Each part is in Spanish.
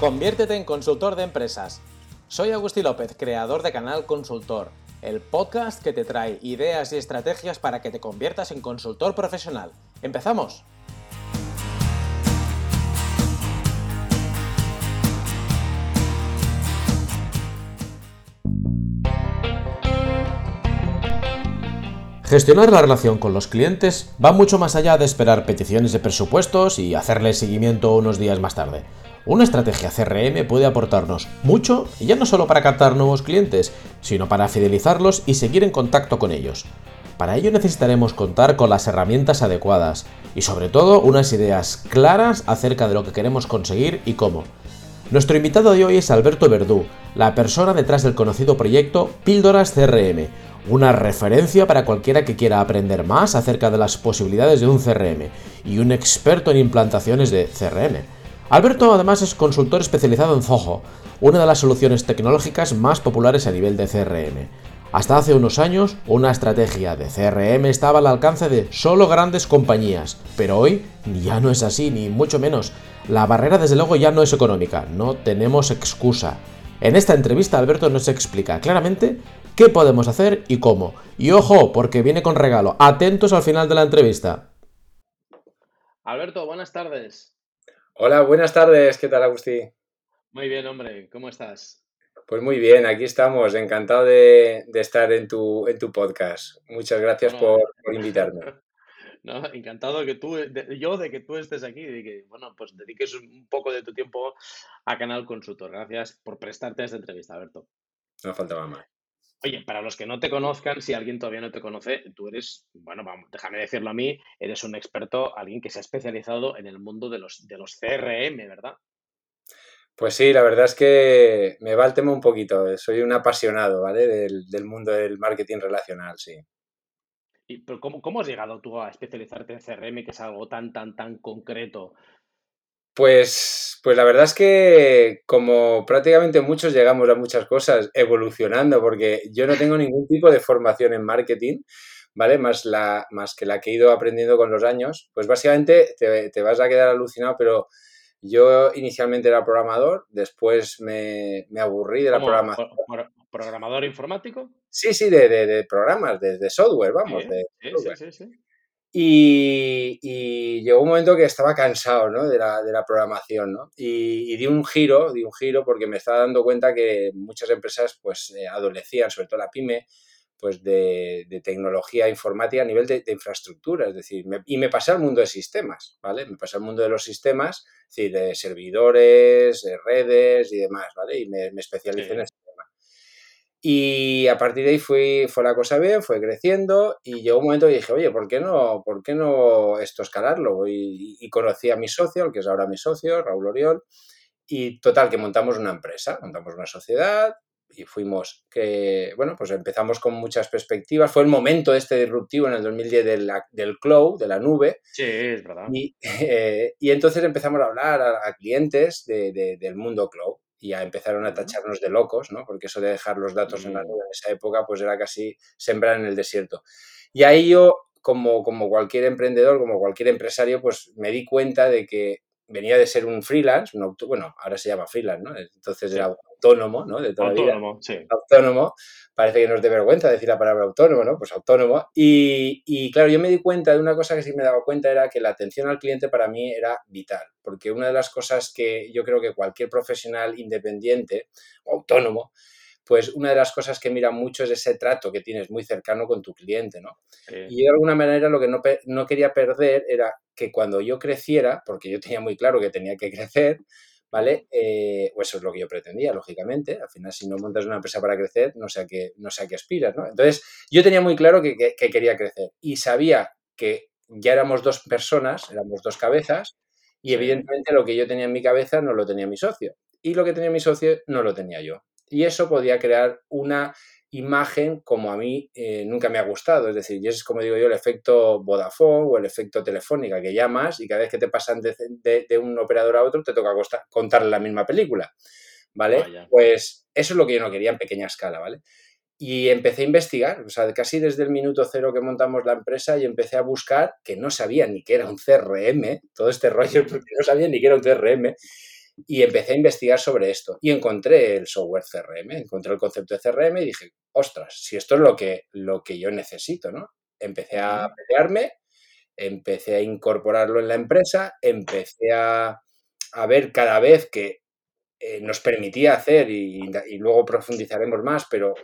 Conviértete en consultor de empresas. Soy Agustín López, creador de Canal Consultor, el podcast que te trae ideas y estrategias para que te conviertas en consultor profesional. ¡Empezamos! Gestionar la relación con los clientes va mucho más allá de esperar peticiones de presupuestos y hacerle seguimiento unos días más tarde. Una estrategia CRM puede aportarnos mucho, ya no solo para captar nuevos clientes, sino para fidelizarlos y seguir en contacto con ellos. Para ello necesitaremos contar con las herramientas adecuadas y sobre todo unas ideas claras acerca de lo que queremos conseguir y cómo. Nuestro invitado de hoy es Alberto Verdú, la persona detrás del conocido proyecto Píldoras CRM, una referencia para cualquiera que quiera aprender más acerca de las posibilidades de un CRM y un experto en implantaciones de CRM. Alberto además es consultor especializado en Zoho, una de las soluciones tecnológicas más populares a nivel de CRM. Hasta hace unos años, una estrategia de CRM estaba al alcance de solo grandes compañías, pero hoy ya no es así, ni mucho menos. La barrera desde luego ya no es económica, no tenemos excusa. En esta entrevista Alberto nos explica claramente qué podemos hacer y cómo. Y ojo, porque viene con regalo. Atentos al final de la entrevista. Alberto, buenas tardes. Hola, buenas tardes. ¿Qué tal, Agustín? Muy bien, hombre. ¿Cómo estás? Pues muy bien, aquí estamos. Encantado de, estar en tu, en tu podcast. Muchas gracias por, invitarme. No, encantado que tú, yo de que tú estés aquí y que, bueno, pues dediques un poco de tu tiempo a Canal Consultor. Gracias por prestarte a esta entrevista, Alberto. No faltaba más. Oye, para los que no te conozcan, si alguien todavía no te conoce, tú eres, bueno, vamos, déjame decirlo a mí, eres un experto, alguien que se ha especializado en el mundo de los, de los CRM, ¿verdad? Pues sí, la verdad es que me va el tema un poquito. Soy un apasionado, ¿vale? Del, del mundo del marketing relacional, sí. ¿Y pero cómo, cómo has llegado tú a especializarte en CRM, que es algo tan, tan, tan concreto? Pues, pues la verdad es que como prácticamente muchos llegamos a muchas cosas evolucionando, porque yo no tengo ningún tipo de formación en marketing, ¿vale? Más, la, más que la que he ido aprendiendo con los años, pues básicamente te, vas a quedar alucinado, pero yo inicialmente era programador, después me, aburrí de la programación. ¿Programador informático? Sí, sí, de, de, programas, de, software, vamos. sí, sí, sí. Y, llegó un momento que estaba cansado ¿no? de, la, de la programación ¿no? y, di un giro, di un giro porque me estaba dando cuenta que muchas empresas pues eh, adolecían, sobre todo la pyme, pues de, de tecnología informática a nivel de, infraestructura, es decir, y me pasé al mundo de sistemas, ¿vale? Me pasé al mundo de los sistemas, es decir, de servidores, de redes y demás, ¿vale? Y me, me especialicé en eso. Y a partir de ahí fue, fue la cosa bien, fue creciendo y llegó un momento que dije, oye, ¿por qué no, por qué no esto escalarlo? Y, conocí a mi socio, el que es ahora mi socio, Raúl Oriol, y total, que montamos una empresa, montamos una sociedad y fuimos que, bueno, pues empezamos con muchas perspectivas. Fue el momento este disruptivo en el 2010 del, del cloud, de la nube. Sí, es verdad. Y, eh, y entonces empezamos a hablar a, clientes del mundo cloud y ya empezaron a tacharnos de locos, ¿no? Porque eso de dejar los datos en la nube en esa época, pues era casi sembrar en el desierto. Y ahí yo, como, como cualquier emprendedor, como cualquier empresario, pues me di cuenta de que venía de ser un freelance, bueno, ahora se llama freelance, ¿no? Entonces era autónomo, ¿no? De toda autónomo, sí. Autónomo. Parece que nos de vergüenza decir la palabra autónomo, ¿no? Pues autónomo. Y, y, claro, yo me di cuenta de una cosa que sí me daba cuenta era que la atención al cliente para mí era vital, porque una de las cosas que yo creo que cualquier profesional independiente o autónomo pues una de las cosas que mira mucho es ese trato que tienes muy cercano con tu cliente, ¿no? Y de alguna manera lo que no, no, quería perder era que cuando yo creciera, porque yo tenía muy claro que tenía que crecer, ¿vale? Eh, pues eso es lo que yo pretendía, lógicamente. Al final, si no montas una empresa para crecer, no sé a qué, no sé a qué aspiras, ¿no? Entonces, yo tenía muy claro que, que quería crecer y sabía que ya éramos dos personas, éramos dos cabezas, y evidentemente lo que yo tenía en mi cabeza no lo tenía mi socio. Y lo que tenía mi socio no lo tenía yo. Y eso podía crear una imagen como a mí eh, nunca me ha gustado. Es decir, y es como digo yo, el efecto Vodafone o el efecto Telefónica, que llamas y cada vez que te pasan de, un operador a otro te toca contarle la misma película. ¿Vale? pues eso es lo que yo no quería en pequeña escala, ¿vale? Y empecé a investigar, o sea, casi desde el minuto cero que montamos la empresa y empecé a buscar que no sabía ni que era un CRM, todo este rollo, porque no sabía ni que era un CRM. Y empecé a investigar sobre esto y encontré el software CRM, encontré el concepto de CRM y dije, ostras, si esto es lo que, lo que yo necesito, ¿no? Empecé a pelearme, empecé a incorporarlo en la empresa, empecé a, a ver cada vez que eh, nos permitía hacer, y, luego profundizaremos más, pero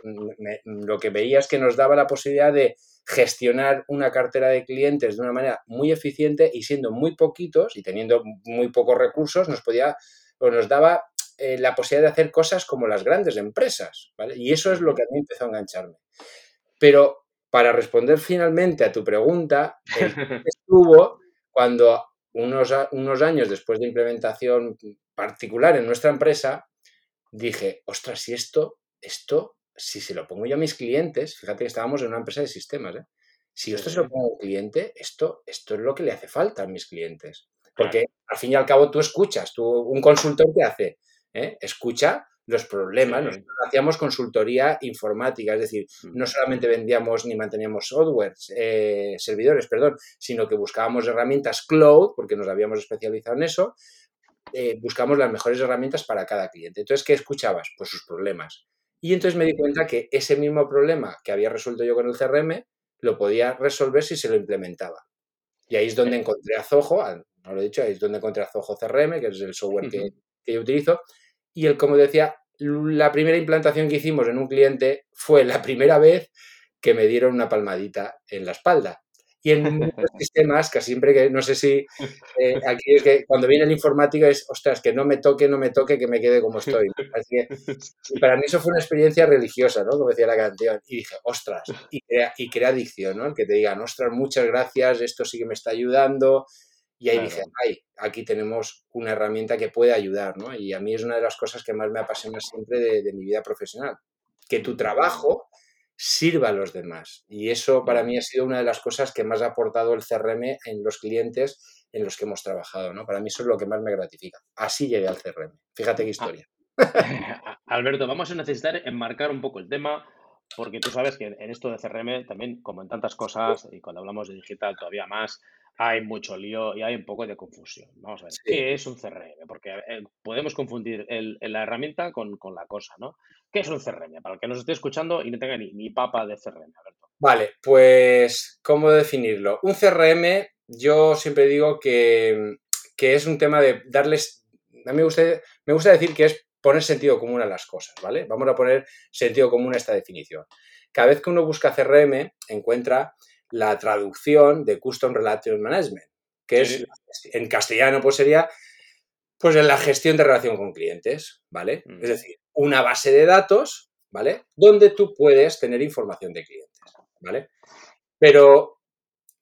lo que veía es que nos daba la posibilidad de gestionar una cartera de clientes de una manera muy eficiente y siendo muy poquitos y teniendo muy pocos recursos, nos podía o nos daba eh, la posibilidad de hacer cosas como las grandes empresas, Y eso es lo que a mí empezó a engancharme. Pero para responder finalmente a tu pregunta, estuvo cuando unos, unos años después de implementación particular en nuestra empresa, dije, ostras, si esto, esto, si se lo pongo yo a mis clientes, fíjate que estábamos en una empresa de sistemas, ¿eh? si esto se lo pongo a un cliente, esto, esto es lo que le hace falta a mis clientes. Porque al fin y al cabo tú escuchas, tú, un consultor que hace, ¿eh? escucha los problemas. Nosotros hacíamos consultoría informática, es decir, no solamente vendíamos ni manteníamos software, eh, servidores, perdón, sino que buscábamos herramientas cloud, porque nos habíamos especializado en eso, eh, buscamos las mejores herramientas para cada cliente. Entonces, ¿qué escuchabas? Pues sus problemas. Y entonces me di cuenta que ese mismo problema que había resuelto yo con el CRM, lo podía resolver si se lo implementaba. Y ahí es donde encontré a Zoho, no lo he dicho, ahí es donde encontré a Zoho CRM, que es el software que, que yo utilizo, y el, como decía, la primera implantación que hicimos en un cliente fue la primera vez que me dieron una palmadita en la espalda. Y en muchos sistemas, que siempre que, no sé si eh, aquí es que cuando viene el informático es, ostras, que no me toque, no me toque, que me quede como estoy. y para mí eso fue una experiencia religiosa, ¿no? Como decía la canción. Y dije, ostras, y crea, y crea adicción, ¿no? El que te digan, ostras, muchas gracias, esto sí que me está ayudando, y ahí dije, ay, aquí tenemos una herramienta que puede ayudar, ¿no? Y a mí es una de las cosas que más me apasiona siempre de, mi vida profesional, que tu trabajo sirva a los demás. Y eso para mí ha sido una de las cosas que más ha aportado el CRM en los clientes en los que hemos trabajado, ¿no? Para mí eso es lo que más me gratifica. Así llegué al CRM. Fíjate qué ah, historia. Alberto, vamos a necesitar enmarcar un poco el tema porque tú sabes que en esto de CRM también, como en tantas cosas, y cuando hablamos de digital todavía más, hay mucho lío y hay un poco de confusión. Vamos a ver, ¿qué es un CRM? Porque eh, podemos confundir la herramienta con, la cosa, ¿no? ¿Qué es un CRM? Para el que nos esté escuchando y no tenga ni, papa de CRM, Alberto. Vale, pues, ¿cómo definirlo? Un CRM, yo siempre digo que, es un tema de darles. A mí me gusta, me gusta decir que es poner sentido común a las cosas, ¿vale? Vamos a poner sentido común a esta definición. Cada vez que uno busca CRM, encuentra la traducción de Custom Relation Management, que es en castellano pues sería pues en la gestión de relación con clientes, ¿vale? Mm. Es decir, una base de datos, ¿vale? Donde tú puedes tener información de clientes, ¿vale? Pero,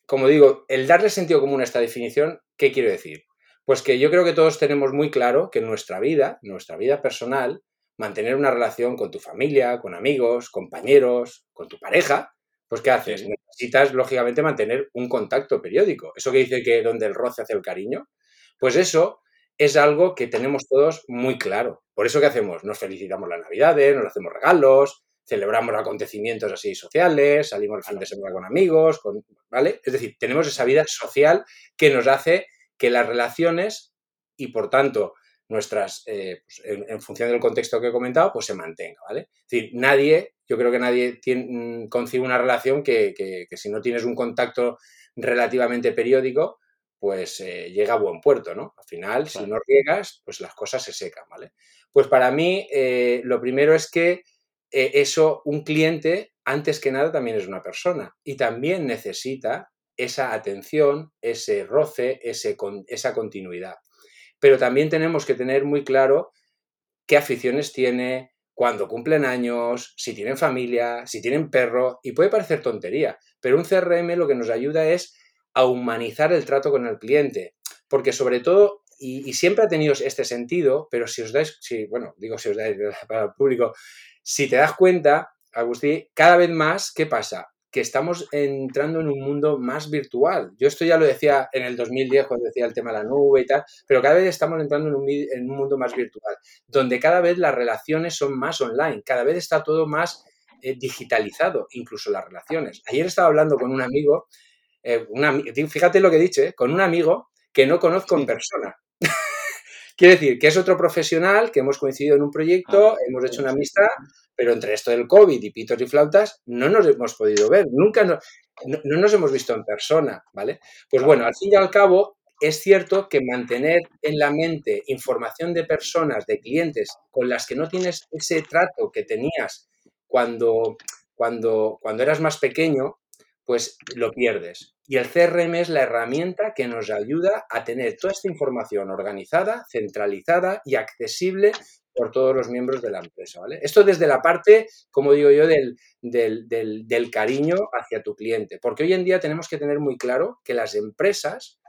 como digo, el darle sentido común a esta definición, ¿qué quiero decir? Pues que yo creo que todos tenemos muy claro que en nuestra vida, nuestra vida personal, mantener una relación con tu familia, con amigos, compañeros, con tu pareja, pues ¿qué haces? Necesitas, lógicamente, mantener un contacto periódico. Eso que dice que donde el roce hace el cariño, pues eso es algo que tenemos todos muy claro. Por eso ¿qué hacemos? Nos felicitamos las navidades, nos hacemos regalos, celebramos acontecimientos así sociales, salimos el fin de semana con amigos, con, ¿vale? Es decir, tenemos esa vida social que nos hace que las relaciones y, por tanto, nuestras, eh, pues, en, función del contexto que he comentado, pues se mantenga, ¿vale? Es decir, nadie, yo creo que nadie tiene, mm, concibe una relación que, si no tienes un contacto relativamente periódico, pues eh, llega a buen puerto, ¿no? Al final, si no riegas, pues las cosas se secan, ¿vale? Pues para mí, eh, lo primero es que eso, un cliente, antes que nada, también es una persona y también necesita esa atención, ese roce, ese, esa continuidad pero también tenemos que tener muy claro qué aficiones tiene, cuándo cumplen años, si tienen familia, si tienen perro, y puede parecer tontería, pero un CRM lo que nos ayuda es a humanizar el trato con el cliente, porque sobre todo, y, siempre ha tenido este sentido, pero si os dais, si, bueno, digo si os dais para el público, si te das cuenta, Agustín, cada vez más, ¿qué pasa? Que estamos entrando en un mundo más virtual. Yo esto ya lo decía en el 2010 cuando decía el tema de la nube y tal, pero cada vez estamos entrando en un, mundo más virtual, donde cada vez las relaciones son más online, cada vez está todo más eh, digitalizado, incluso las relaciones. Ayer estaba hablando con un amigo, eh, fíjate lo que he dicho, eh, con un amigo que no conozco en persona. Quiere decir que es otro profesional que hemos coincidido en un proyecto, Ah, hemos hecho una amistad, pero entre esto del COVID y pitos y flautas no nos hemos podido ver, nunca no, no- no nos hemos visto en persona, ¿vale? Pues Claro. bueno, al fin y al cabo, es cierto que mantener en la mente información de personas, de clientes con las que no tienes ese trato que tenías cuando, cuando, cuando eras más pequeño, pues lo pierdes. Y el CRM es la herramienta que nos ayuda a tener toda esta información organizada, centralizada y accesible por todos los miembros de la empresa. ¿vale? Esto desde la parte, como digo yo, del, del, del, del cariño hacia tu cliente. Porque hoy en día tenemos que tener muy claro que las empresas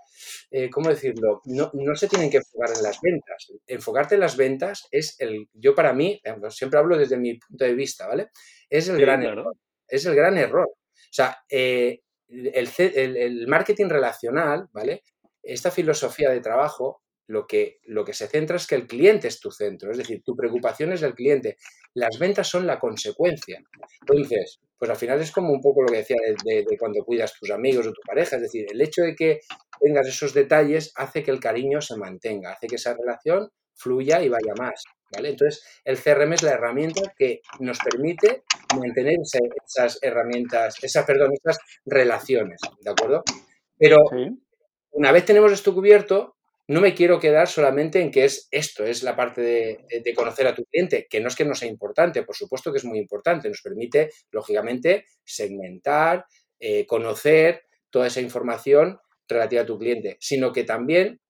eh, ¿cómo decirlo? No, no, se tienen que enfocar en las ventas. Enfocarte en las ventas es el, yo para mí, siempre hablo desde mi punto de vista, ¿vale? Es el Sí, gran claro. error. Es el gran error. O sea, eh, el, marketing relacional, ¿vale? Esta filosofía de trabajo, lo que, lo que se centra es que el cliente es tu centro, es decir, tu preocupación es el cliente. Las ventas son la consecuencia. Entonces, pues al final es como un poco lo que decía de, de, de, cuando cuidas tus amigos o tu pareja, es decir, el hecho de que tengas esos detalles hace que el cariño se mantenga, hace que esa relación fluya y vaya más, ¿vale? Entonces, el CRM es la herramienta que nos permite mantener esas herramientas, esas, perdón, esas relaciones, ¿de acuerdo? Pero sí. una vez tenemos esto cubierto, no me quiero quedar solamente en que es esto, es la parte de, de, conocer a tu cliente, que no es que no sea importante, por supuesto que es muy importante, nos permite, lógicamente, segmentar, eh, conocer toda esa información relativa a tu cliente, sino que también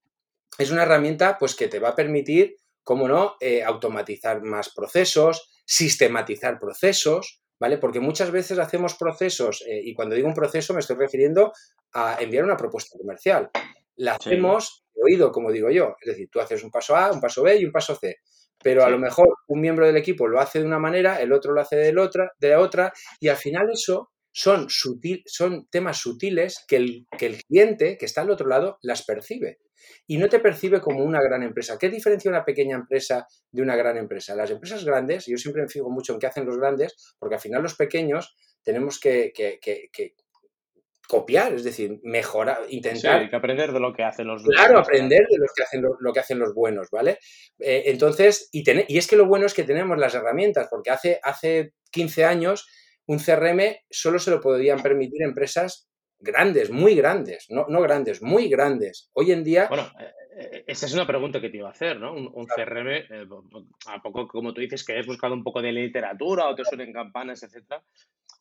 es una herramienta pues, que te va a permitir, como no, eh, automatizar más procesos, sistematizar procesos, ¿vale? Porque muchas veces hacemos procesos, eh, y cuando digo un proceso me estoy refiriendo a enviar una propuesta comercial. La hacemos oído, como digo yo, es decir, tú haces un paso A, un paso B y un paso C. Pero a lo mejor un miembro del equipo lo hace de una manera, el otro lo hace de, otra, de otra, y al final eso son, sutil, son temas sutiles que el, que el cliente que está al otro lado las percibe. Y no te percibe como una gran empresa. ¿Qué diferencia una pequeña empresa de una gran empresa? Las empresas grandes, yo siempre me fijo mucho en qué hacen los grandes, porque al final los pequeños tenemos que, que, que, que copiar, es decir, mejorar, intentar. Sí, hay que aprender de lo que hacen los Claro, buenos, aprender de los que hacen lo, lo, que hacen los buenos, ¿vale? Eh, entonces, y, ten, y es que lo bueno es que tenemos las herramientas, porque hace, hace 15 años un CRM solo se lo podían permitir empresas grandes, muy grandes, no, no grandes, muy grandes. Hoy en día... Bueno, eh, esa es una pregunta que te iba a hacer, ¿no? Un, un CRM, eh, a poco como tú dices, que has buscado un poco de literatura o te suenen campanas, etcétera.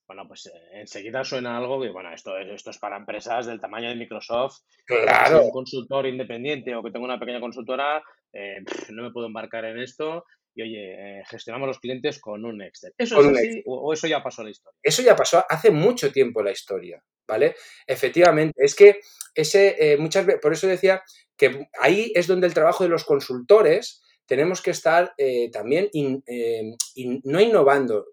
Bueno, pues eh, enseguida suena algo que, bueno, esto es, esto es para empresas del tamaño de Microsoft. Claro. Si un consultor independiente o que tengo una pequeña consultora, eh, no me puedo embarcar en esto. Y oye, eh, gestionamos los clientes con un Excel. ¿Eso Con es así Excel. o, eso ya pasó a la historia? Eso ya pasó hace mucho tiempo la historia, ¿vale? Efectivamente, es que ese, eh, muchas veces, por eso decía que ahí es donde el trabajo de los consultores tenemos que estar eh, también, in, in, no innovando,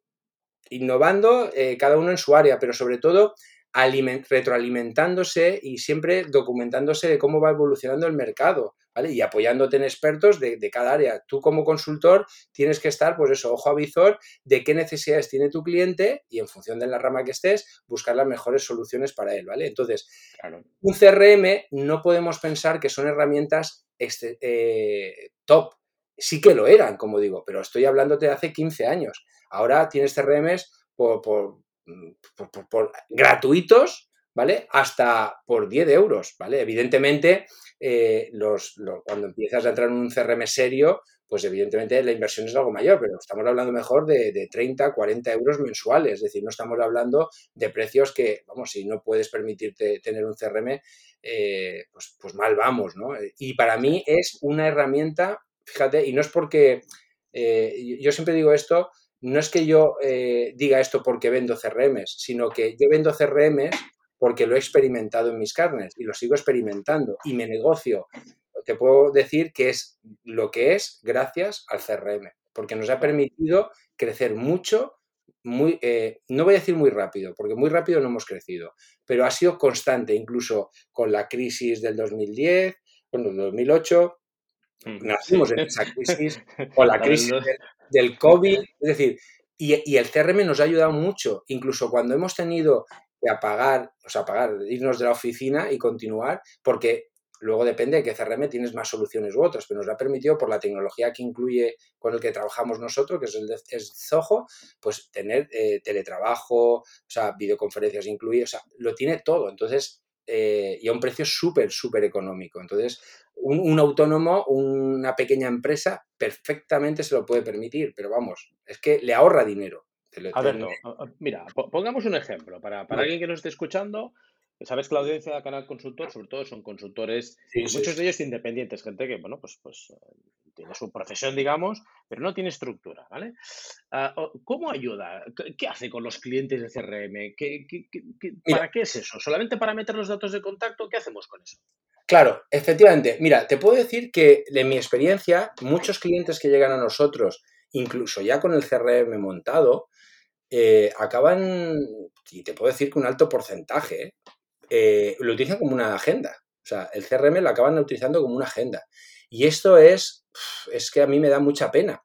innovando cada uno en su área, pero sobre todo retroalimentándose y siempre documentándose de cómo va evolucionando el mercado, ¿vale? Y apoyándote en expertos de, de, cada área. Tú como consultor tienes que estar, pues eso, ojo a visor de qué necesidades tiene tu cliente y en función de la rama que estés, buscar las mejores soluciones para él, ¿vale? Entonces, claro. un CRM no podemos pensar que son herramientas este, eh, top. Sí que lo eran, como digo, pero estoy hablándote de hace 15 años. Ahora tienes CRMs por, por, por, gratuitos, ¿vale? Hasta por 10 euros, ¿vale? Evidentemente, eh, los, los, cuando empiezas a entrar en un CRM serio, pues evidentemente la inversión es algo mayor, pero estamos hablando mejor de, de, 30, 40 euros mensuales, es decir, no estamos hablando de precios que, vamos, si no puedes permitirte tener un CRM, eh, pues, pues mal vamos, ¿no? Y para mí es una herramienta, fíjate, y no es porque, eh, yo siempre digo esto, no es que yo eh, diga esto porque vendo CRMs, sino que yo vendo CRMs porque lo he experimentado en mis carnes y lo sigo experimentando. Y mi negocio, te puedo decir que es lo que es gracias al CRM, porque nos ha permitido crecer mucho, muy, eh, no voy a decir muy rápido, porque muy rápido no hemos crecido, pero ha sido constante, incluso con la crisis del 2010, bueno, del 2008, nacimos en esa crisis, con la crisis del, del COVID, es decir, y, y, el CRM nos ha ayudado mucho, incluso cuando hemos tenido que apagar, o sea, apagar, irnos de la oficina y continuar, porque Luego depende de qué CRM tienes más soluciones u otras, pero nos ha permitido por la tecnología que incluye con el que trabajamos nosotros, que es el de es Zoho, pues tener eh, teletrabajo, o sea, videoconferencias incluidas, o sea, lo tiene todo. Entonces, eh, y a un precio súper, súper económico. Entonces, un, autónomo, una pequeña empresa, perfectamente se lo puede permitir, pero vamos, es que le ahorra dinero. A ver, mira, pongamos un ejemplo para, para alguien que nos esté escuchando Sabes que la audiencia de Canal Consultor, sobre todo, son consultores, muchos de ellos independientes, gente que, bueno, pues, pues tiene su profesión, digamos, pero no tiene estructura, ¿vale? Ah, ¿Cómo ayuda? ¿Qué hace con los clientes de CRM? ¿Qué, para qué es eso? ¿Solamente para meter los datos de contacto? ¿Qué hacemos con eso? Claro, efectivamente. Mira, te puedo decir que en mi experiencia, muchos clientes que llegan a nosotros, incluso ya con el CRM montado, eh, acaban, y te puedo decir que un alto porcentaje, ¿eh? Eh, lo utilizan como una agenda. O sea, el CRM lo acaban utilizando como una agenda. Y esto es, es que a mí me da mucha pena,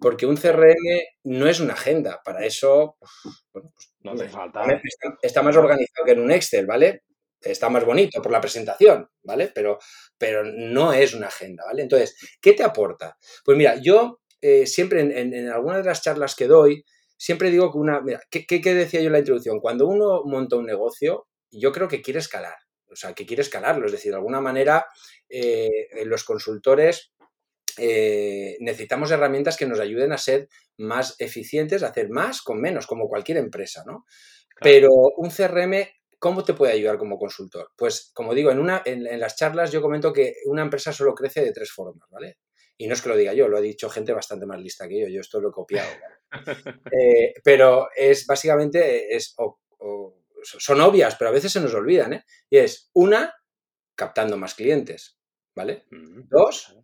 porque un CRM no es una agenda. Para eso, bueno, pues, no hace falta. Está, más organizado que en un Excel, ¿vale? Está más bonito por la presentación, ¿vale? Pero, pero no es una agenda, ¿vale? Entonces, ¿qué te aporta? Pues mira, yo eh, siempre en, en, algunas de las charlas que doy, siempre digo que una. Mira, ¿qué, ¿qué, decía yo en la introducción? Cuando uno monta un negocio, yo creo que quiere escalar, o sea, que quiere escalarlo, es decir, de alguna manera eh, los consultores eh, necesitamos herramientas que nos ayuden a ser más eficientes, a hacer más con menos, como cualquier empresa, ¿no? Pero un CRM, ¿cómo te puede ayudar como consultor? Pues, como digo, en, una, en, las charlas yo comento que una empresa solo crece de tres formas, ¿vale? Y no es que lo diga yo, lo ha dicho gente bastante más lista que yo, yo esto lo he copiado. Eh, pero es básicamente, es son obvias, pero a veces se nos olvidan, ¿eh? Y es, una, captando más clientes, ¿vale? Dos,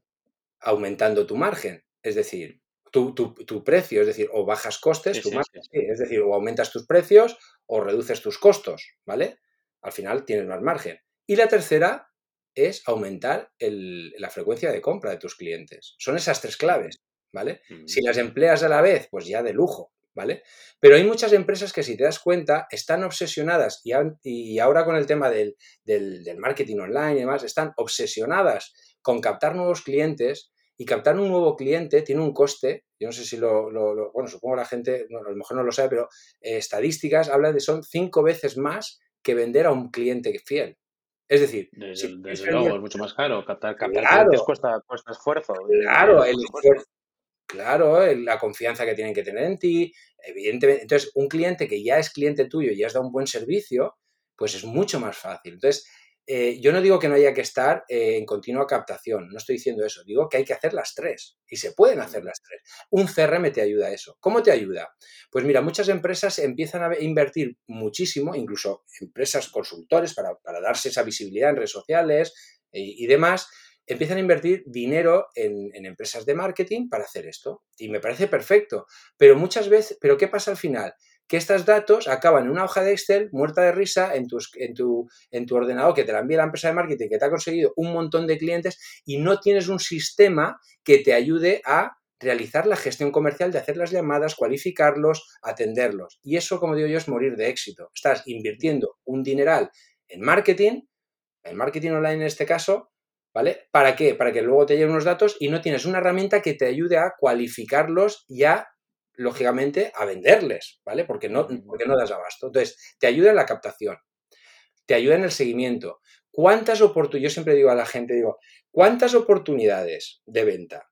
aumentando tu margen, es decir, tu, precio, es decir, o bajas costes, tu margen, es decir, o aumentas tus precios o reduces tus costos, ¿vale? Al final tienes más margen. Y la tercera es aumentar la frecuencia de compra de tus clientes. Son esas tres claves, ¿vale? Si las empleas a la vez, pues ya de lujo, ¿vale? Pero hay muchas empresas que, si te das cuenta, están obsesionadas y, y ahora con el tema del, marketing online y demás, están obsesionadas con captar nuevos clientes y captar un nuevo cliente tiene un coste, yo no sé si lo, bueno, supongo la gente, a lo mejor no lo sabe, pero eh, estadísticas hablan de son cinco veces más que vender a un cliente fiel. Es decir, desde, luego es mucho más caro. Captar, clientes cuesta, cuesta esfuerzo. Claro, el esfuerzo, Claro, la confianza que tienen que tener en ti, evidentemente. Entonces, un cliente que ya es cliente tuyo y has dado un buen servicio, pues es mucho más fácil. Entonces, eh, yo no digo que no haya que estar eh, en continua captación, no estoy diciendo eso, digo que hay que hacer las tres y se pueden hacer las tres. Un CRM te ayuda a eso. ¿Cómo te ayuda? Pues mira, muchas empresas empiezan a invertir muchísimo, incluso empresas consultores para, darse esa visibilidad en redes sociales eh, y demás, empiezan a invertir dinero en, empresas de marketing para hacer esto. Y me parece perfecto. Pero muchas veces, ¿pero qué pasa al final? Que estos datos acaban en una hoja de Excel muerta de risa en, en, tu, en tu ordenador que te la envía la empresa de marketing que te ha conseguido un montón de clientes y no tienes un sistema que te ayude a realizar la gestión comercial de hacer las llamadas, cualificarlos, atenderlos. Y eso, como digo yo, es morir de éxito. Estás invirtiendo un dineral en marketing, en marketing online en este caso, ¿Vale? ¿Para qué? Para que luego te lleguen unos datos y no tienes una herramienta que te ayude a cualificarlos y a, lógicamente, a venderles, ¿vale? Porque no, porque no das abasto. Entonces, te ayuda en la captación, te ayuda en el seguimiento. ¿Cuántas oportunidades, yo siempre digo a la gente, digo, ¿cuántas oportunidades de venta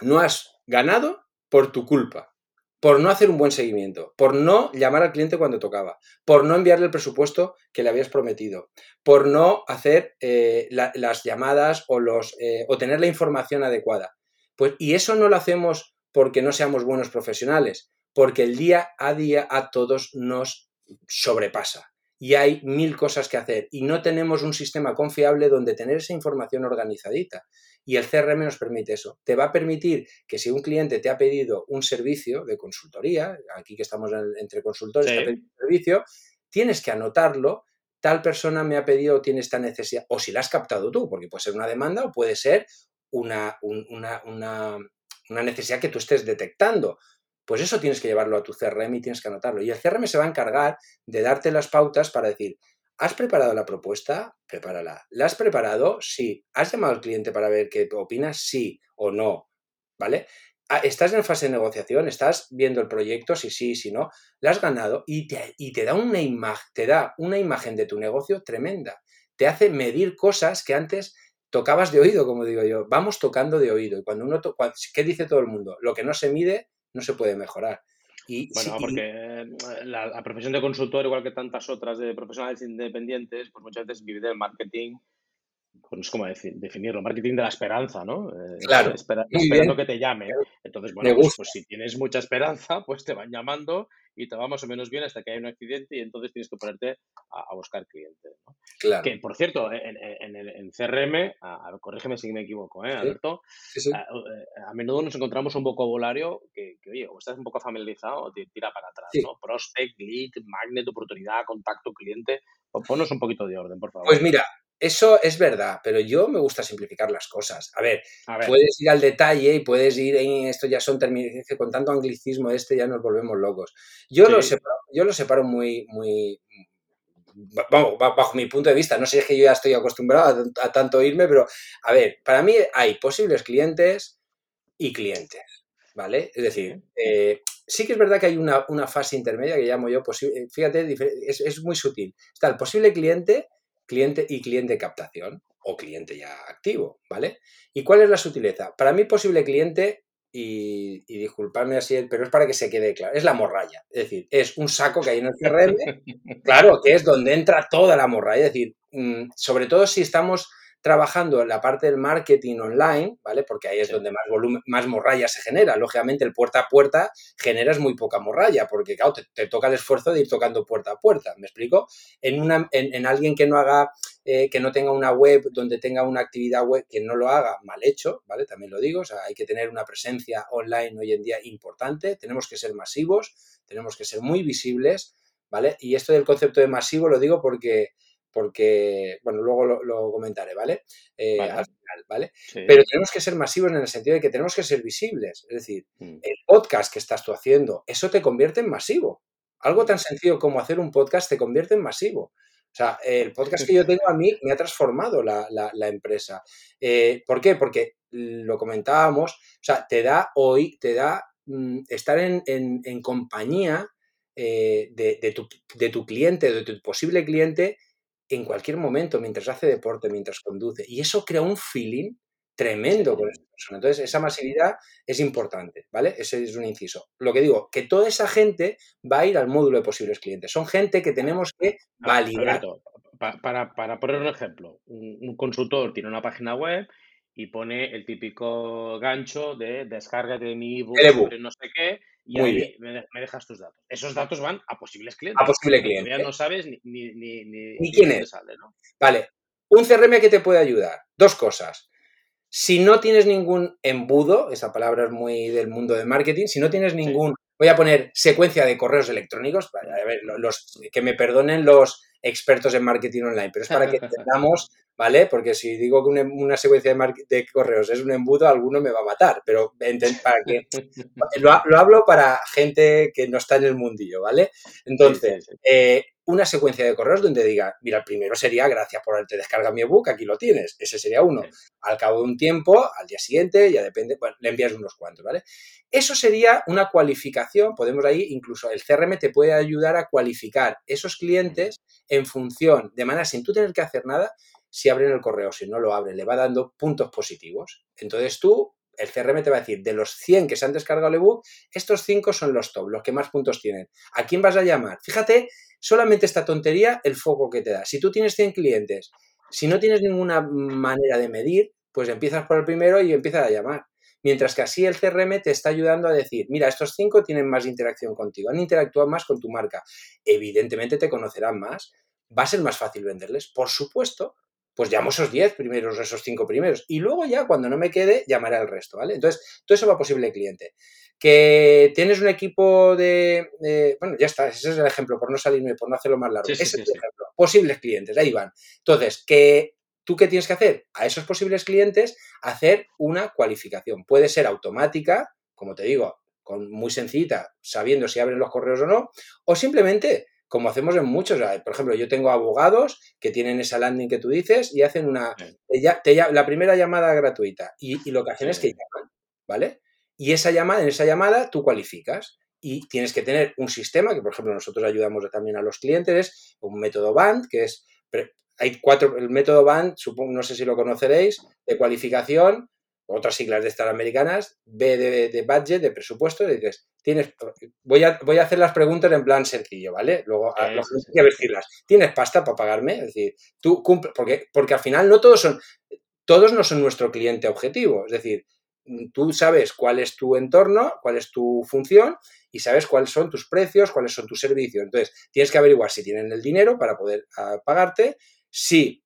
no has ganado por tu culpa? Por no hacer un buen seguimiento, por no llamar al cliente cuando tocaba, por no enviarle el presupuesto que le habías prometido, por no hacer eh, las llamadas o, los, eh, o tener la información adecuada. Pues, y eso no lo hacemos porque no seamos buenos profesionales, porque el día a día a todos nos sobrepasa y hay mil cosas que hacer y no tenemos un sistema confiable donde tener esa información organizadita. Y el CRM nos permite eso. Te va a permitir que si un cliente te ha pedido un servicio de consultoría, aquí que estamos entre consultores, te ha pedido un servicio, tienes que anotarlo. Tal persona me ha pedido, tiene esta necesidad, o si la has captado tú, porque puede ser una demanda o puede ser una, una, una necesidad que tú estés detectando. Pues eso tienes que llevarlo a tu CRM y tienes que anotarlo. Y el CRM se va a encargar de darte las pautas para decir, ¿Has preparado la propuesta? Prepárala. ¿La has preparado? Sí. ¿Has llamado al cliente para ver qué opinas? Sí o no. ¿Vale? Ah, ¿Estás en fase de negociación? ¿Estás viendo el proyecto? Si sí, si no. ¿La has ganado? Y te, y te da una imagen, te da una imagen de tu negocio tremenda. Te hace medir cosas que antes tocabas de oído, como digo yo. Vamos tocando de oído. Y cuando uno, ¿qué dice todo el mundo? Lo que no se mide no se puede mejorar. Bueno, porque eh, la, profesión de consultor, igual que tantas otras de profesionales independientes, pues muchas veces vive del marketing pues no sé cómo definirlo, marketing de la esperanza, ¿no? Eh, claro. esperando que te llame. Entonces, bueno, pues, pues, si tienes mucha esperanza, pues te van llamando y te va más o menos bien hasta que hay un accidente y entonces tienes que ponerte a, buscar clientes. ¿no? Claro. Que, por cierto, en, en, en CRM, a, corrígeme si me equivoco, ¿eh, Alberto? A, a, menudo nos encontramos un vocabulario que, que, oye, o estás un poco familiarizado o te tira para atrás, ¿no? Prospect, lead, magnet, oportunidad, contacto, cliente. Ponnos un poquito de orden, por favor. Pues mira, eso es verdad, pero yo me gusta simplificar las cosas. A ver, puedes ir al detalle y puedes ir en esto ya son términos que con tanto anglicismo este ya nos volvemos locos. Yo lo separo, yo lo separo muy, muy, vamos, bajo mi punto de vista. No sé si es que yo ya estoy acostumbrado a, tanto irme, pero a ver, para mí hay posibles clientes y clientes, ¿vale? Es decir, eh, sí que es verdad que hay una, fase intermedia que llamo yo, fíjate, es, es muy sutil. Está el posible cliente cliente y cliente captación o cliente ya activo, ¿vale? ¿Y cuál es la sutileza? Para mí posible cliente, y, disculpadme así, pero es para que se quede claro, es la morralla. Es decir, es un saco que hay en el CRM, claro, que es donde entra toda la morralla. Es decir, mm, sobre todo si estamos trabajando en la parte del marketing online, ¿vale? Porque ahí es donde más volumen, más morralla se genera. Lógicamente, el puerta a puerta generas muy poca morralla, porque claro, te, toca el esfuerzo de ir tocando puerta a puerta. ¿Me explico? En, una, en, alguien que no haga, eh, que no tenga una web donde tenga una actividad web, que no lo haga mal hecho, ¿vale? También lo digo, o sea, hay que tener una presencia online hoy en día importante, tenemos que ser masivos, tenemos que ser muy visibles, ¿vale? Y esto del concepto de masivo lo digo porque porque, bueno, luego lo, comentaré, ¿vale? Eh, al final, ¿vale? Pero tenemos que ser masivos en el sentido de que tenemos que ser visibles. Es decir, mm. el podcast que estás tú haciendo, eso te convierte en masivo. Algo tan sencillo como hacer un podcast te convierte en masivo. O sea, el podcast que yo tengo a mí me ha transformado la, empresa. Eh, ¿Por qué? Porque lo comentábamos, o sea, te da hoy, te da mm, estar en, compañía eh, de, tu, de tu cliente, de tu posible cliente, en cualquier momento, mientras hace deporte, mientras conduce. Y eso crea un feeling tremendo con esa persona. Entonces, esa masividad es importante, ¿vale? Ese es un inciso. Lo que digo, que toda esa gente va a ir al módulo de posibles clientes. Son gente que tenemos que validar. Para, para, poner un ejemplo, un, consultor tiene una página web y pone el típico gancho de descarga de mi ebook, no sé qué, y ahí me, dejas tus datos. Esos datos van a posibles clientes. A posible cliente. Ya no sabes ni, ni, ni, ni quién es. Sale, ¿no? Vale. Un CRM que te puede ayudar. Dos cosas. Si no tienes ningún embudo, esa palabra es muy del mundo de marketing, si no tienes ningún, voy a poner secuencia de correos electrónicos, a ver, los, que me perdonen los expertos en marketing online, pero es para que entendamos ¿vale? Porque si digo que una, secuencia de, correos es un embudo, alguno me va a matar, pero para que lo, hablo para gente que no está en el mundillo, ¿vale? Entonces, eh, una secuencia de correos donde diga, mira, el primero sería gracias por haberte descargado mi ebook, aquí lo tienes, ese sería uno. Al cabo de un tiempo, al día siguiente, ya depende, bueno, le envías unos cuantos, ¿vale? Eso sería una cualificación, podemos ahí, incluso el CRM te puede ayudar a cualificar esos clientes en función, de manera sin tú tener que hacer nada, si abren el correo, si no lo abren, le va dando puntos positivos. Entonces tú, el CRM te va a decir, de los 100 que se han descargado el ebook, estos 5 son los top, los que más puntos tienen. ¿A quién vas a llamar? Fíjate, solamente esta tontería, el foco que te da. Si tú tienes 100 clientes, si no tienes ninguna manera de medir, pues empiezas por el primero y empiezas a llamar. Mientras que así el CRM te está ayudando a decir, mira, estos cinco tienen más interacción contigo, han interactuado más con tu marca. Evidentemente te conocerán más, va a ser más fácil venderles, por supuesto, pues llamo esos 10 primeros, esos 5 primeros. Y luego ya, cuando no me quede, llamaré al resto, ¿vale? Entonces, todo eso va a posible cliente. Que tienes un equipo de, Bueno, ya está, ese es el ejemplo, por no salirme, por no hacerlo más largo. ese es el ejemplo. Posibles clientes, ahí van. Entonces, que ¿Tú qué tienes que hacer? A esos posibles clientes hacer una cualificación. Puede ser automática, como te digo, con muy sencillita, sabiendo si abren los correos o no, o simplemente como hacemos en muchos. Por ejemplo, yo tengo abogados que tienen esa landing que tú dices y hacen una, la primera llamada gratuita y, lo que hacen es que llaman, ¿vale? Y esa llamada, en esa llamada tú cualificas y tienes que tener un sistema que, por ejemplo, nosotros ayudamos también a los clientes, un método BAND, que es, hay cuatro, el método BAND, supongo, no sé si lo conoceréis, de cualificación, otras siglas de estas americanas, B de, budget, de presupuesto, y dices, tienes, voy a, voy a hacer las preguntas en plan sencillo, ¿vale? Luego hay que decirlas. ¿Tienes pasta para pagarme? Es decir, tú cumple, porque, porque al final no todos son, todos no son nuestro cliente objetivo, es decir, tú sabes cuál es tu entorno, cuál es tu función y sabes cuáles son tus precios, cuáles son tus servicios. Entonces, tienes que averiguar si tienen el dinero para poder ah, pagarte, si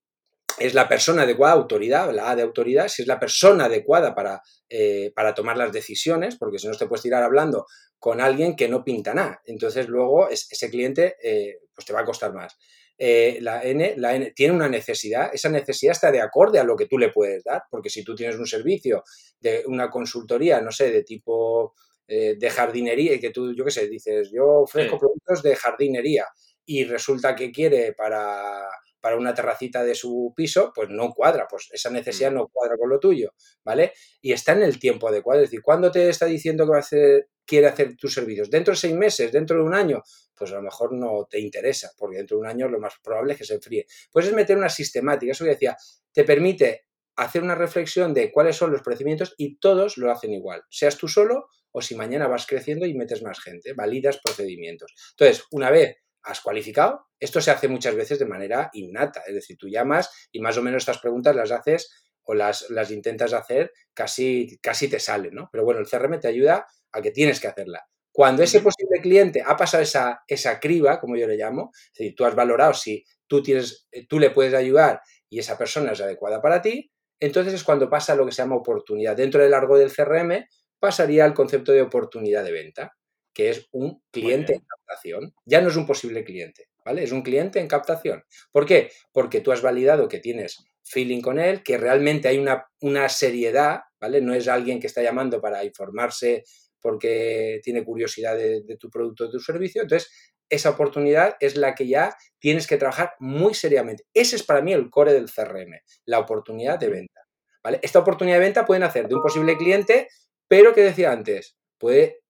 es la persona adecuada, autoridad, la A de autoridad, si es la persona adecuada para, eh, para tomar las decisiones, porque si no te puedes tirar hablando con alguien que no pinta nada. Entonces luego ese cliente eh, pues te va a costar más. Eh, la, N, la N tiene una necesidad, esa necesidad está de acorde a lo que tú le puedes dar, porque si tú tienes un servicio de una consultoría, no sé, de tipo de jardinería, y que tú, yo qué sé, dices, yo ofrezco productos de jardinería y resulta que quiere para para una terracita de su piso, pues no cuadra, pues esa necesidad mm. no cuadra con lo tuyo, ¿vale? Y está en el tiempo adecuado, es decir, ¿cuándo te está diciendo que va a hacer, quiere hacer tus servicios? ¿Dentro de seis meses? ¿Dentro de un año? Pues a lo mejor no te interesa, porque dentro de un año lo más probable es que se enfríe. Pues es meter una sistemática, eso que decía, te permite hacer una reflexión de cuáles son los procedimientos y todos lo hacen igual, seas tú solo o si mañana vas creciendo y metes más gente, validas procedimientos. Entonces, una vez has cualificado. Esto se hace muchas veces de manera innata, es decir, tú llamas y más o menos estas preguntas las haces o las, las intentas hacer, casi, casi te salen, ¿no? Pero bueno, el CRM te ayuda a que tienes que hacerla. Cuando ese posible cliente ha pasado esa, esa criba, como yo le llamo, es decir, tú has valorado si tú, tienes, tú le puedes ayudar y esa persona es adecuada para ti, entonces es cuando pasa lo que se llama oportunidad. Dentro del largo del CRM pasaría al concepto de oportunidad de venta que es un cliente en captación. Ya no es un posible cliente, ¿vale? Es un cliente en captación. ¿Por qué? Porque tú has validado que tienes feeling con él, que realmente hay una, una seriedad, ¿vale? No es alguien que está llamando para informarse porque tiene curiosidad de, tu producto o de tu servicio. Entonces, esa oportunidad es la que ya tienes que trabajar muy seriamente. Ese es para mí el core del CRM, la oportunidad de venta. ¿vale? Esta oportunidad de venta pueden hacer de un posible cliente, pero que decía antes, puede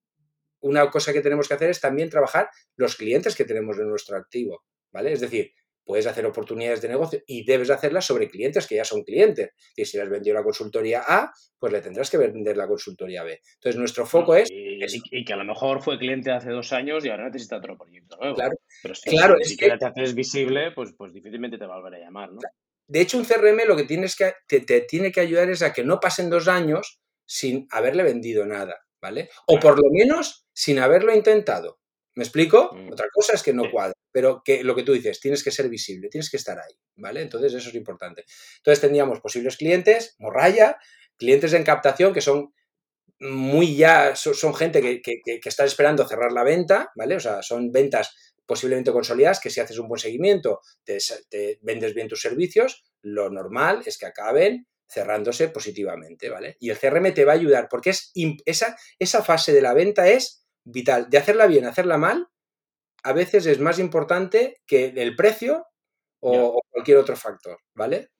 una cosa que tenemos que hacer es también trabajar los clientes que tenemos en nuestro activo, ¿vale? Es decir, puedes hacer oportunidades de negocio y debes hacerlas sobre clientes que ya son clientes. Y si les vendió la consultoría A, pues le tendrás que vender la consultoría B. Entonces, nuestro foco es... Y, que a lo mejor fue cliente hace dos años y ahora necesita otro proyecto nuevo. Claro, Pero si, claro, es que... te haces visible, pues, pues difícilmente te va a volver a llamar, ¿no? De hecho, un CRM lo que tienes que, te tiene que ayudar es a que no pasen dos años sin haberle vendido nada. ¿Vale? O por lo menos sin haberlo intentado. ¿Me explico? Mm. Otra cosa es que no cuadra, pero que lo que tú dices, tienes que ser visible, tienes que estar ahí, ¿vale? Entonces eso es importante. Entonces tendríamos posibles clientes, morralla, clientes en captación que son muy ya, son, gente que, que, está esperando cerrar la venta, ¿vale? O sea, son ventas posiblemente consolidadas que si haces un buen seguimiento, te, te vendes bien tus servicios, lo normal es que acaben cerrándose positivamente, ¿vale? Y el CRM te va a ayudar porque es esa, esa fase de la venta es vital. De hacerla bien, hacerla mal, a veces es más importante que el precio o, cualquier otro factor, ¿vale?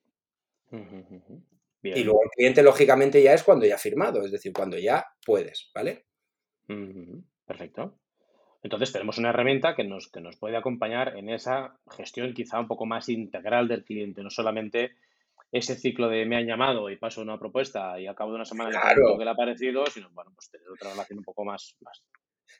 Y luego el cliente, lógicamente, ya es cuando ya ha firmado, es decir, cuando ya puedes, ¿vale? Perfecto. Entonces tenemos una herramienta que nos, que nos puede acompañar en esa gestión quizá un poco más integral del cliente, no solamente ese ciclo de me han llamado y paso una propuesta y al cabo de una semana claro. que le ha parecido, sino bueno, pues tener otra relación un poco más,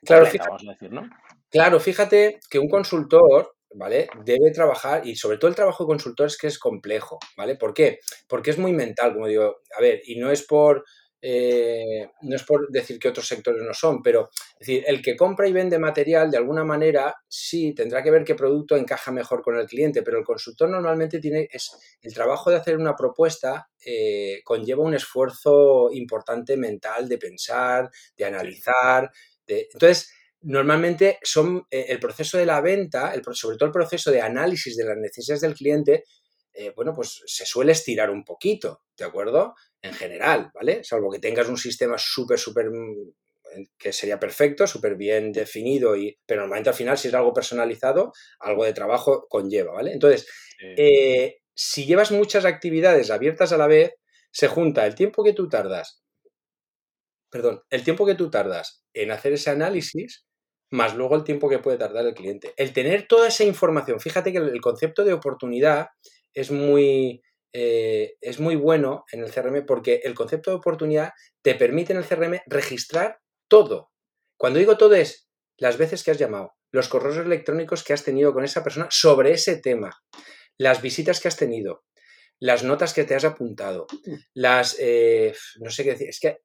claro, fíjate, vamos a decir, ¿no? Claro, fíjate que un consultor, ¿vale? Debe trabajar, y sobre todo el trabajo de consultor es que es complejo, ¿vale? ¿Por qué? Porque es muy mental, como digo, a ver, y no es por eh, no es por decir que otros sectores no son, pero es decir, el que compra y vende material de alguna manera sí tendrá que ver qué producto encaja mejor con el cliente, pero el consultor normalmente tiene es el trabajo de hacer una propuesta eh, conlleva un esfuerzo importante mental de pensar, de analizar, de, entonces normalmente son eh, el proceso de la venta, el, sobre todo el proceso de análisis de las necesidades del cliente, bueno, pues se suele estirar un poquito, ¿de acuerdo? en general, ¿vale? Salvo que tengas un sistema súper, súper mm, que sería perfecto, súper bien definido, y, pero normalmente al final si es algo personalizado, algo de trabajo conlleva, ¿vale? Entonces, eh, si llevas muchas actividades abiertas a la vez, se junta el tiempo que tú tardas, perdón, el tiempo que tú tardas en hacer ese análisis, más luego el tiempo que puede tardar el cliente. El tener toda esa información, fíjate que el concepto de oportunidad es muy, eh, es muy bueno en el CRM porque el concepto de oportunidad te permite en el CRM registrar todo. Cuando digo todo es las veces que has llamado, los correos electrónicos que has tenido con esa persona sobre ese tema, las visitas que has tenido, las notas que te has apuntado, las, eh, no sé qué decir, es que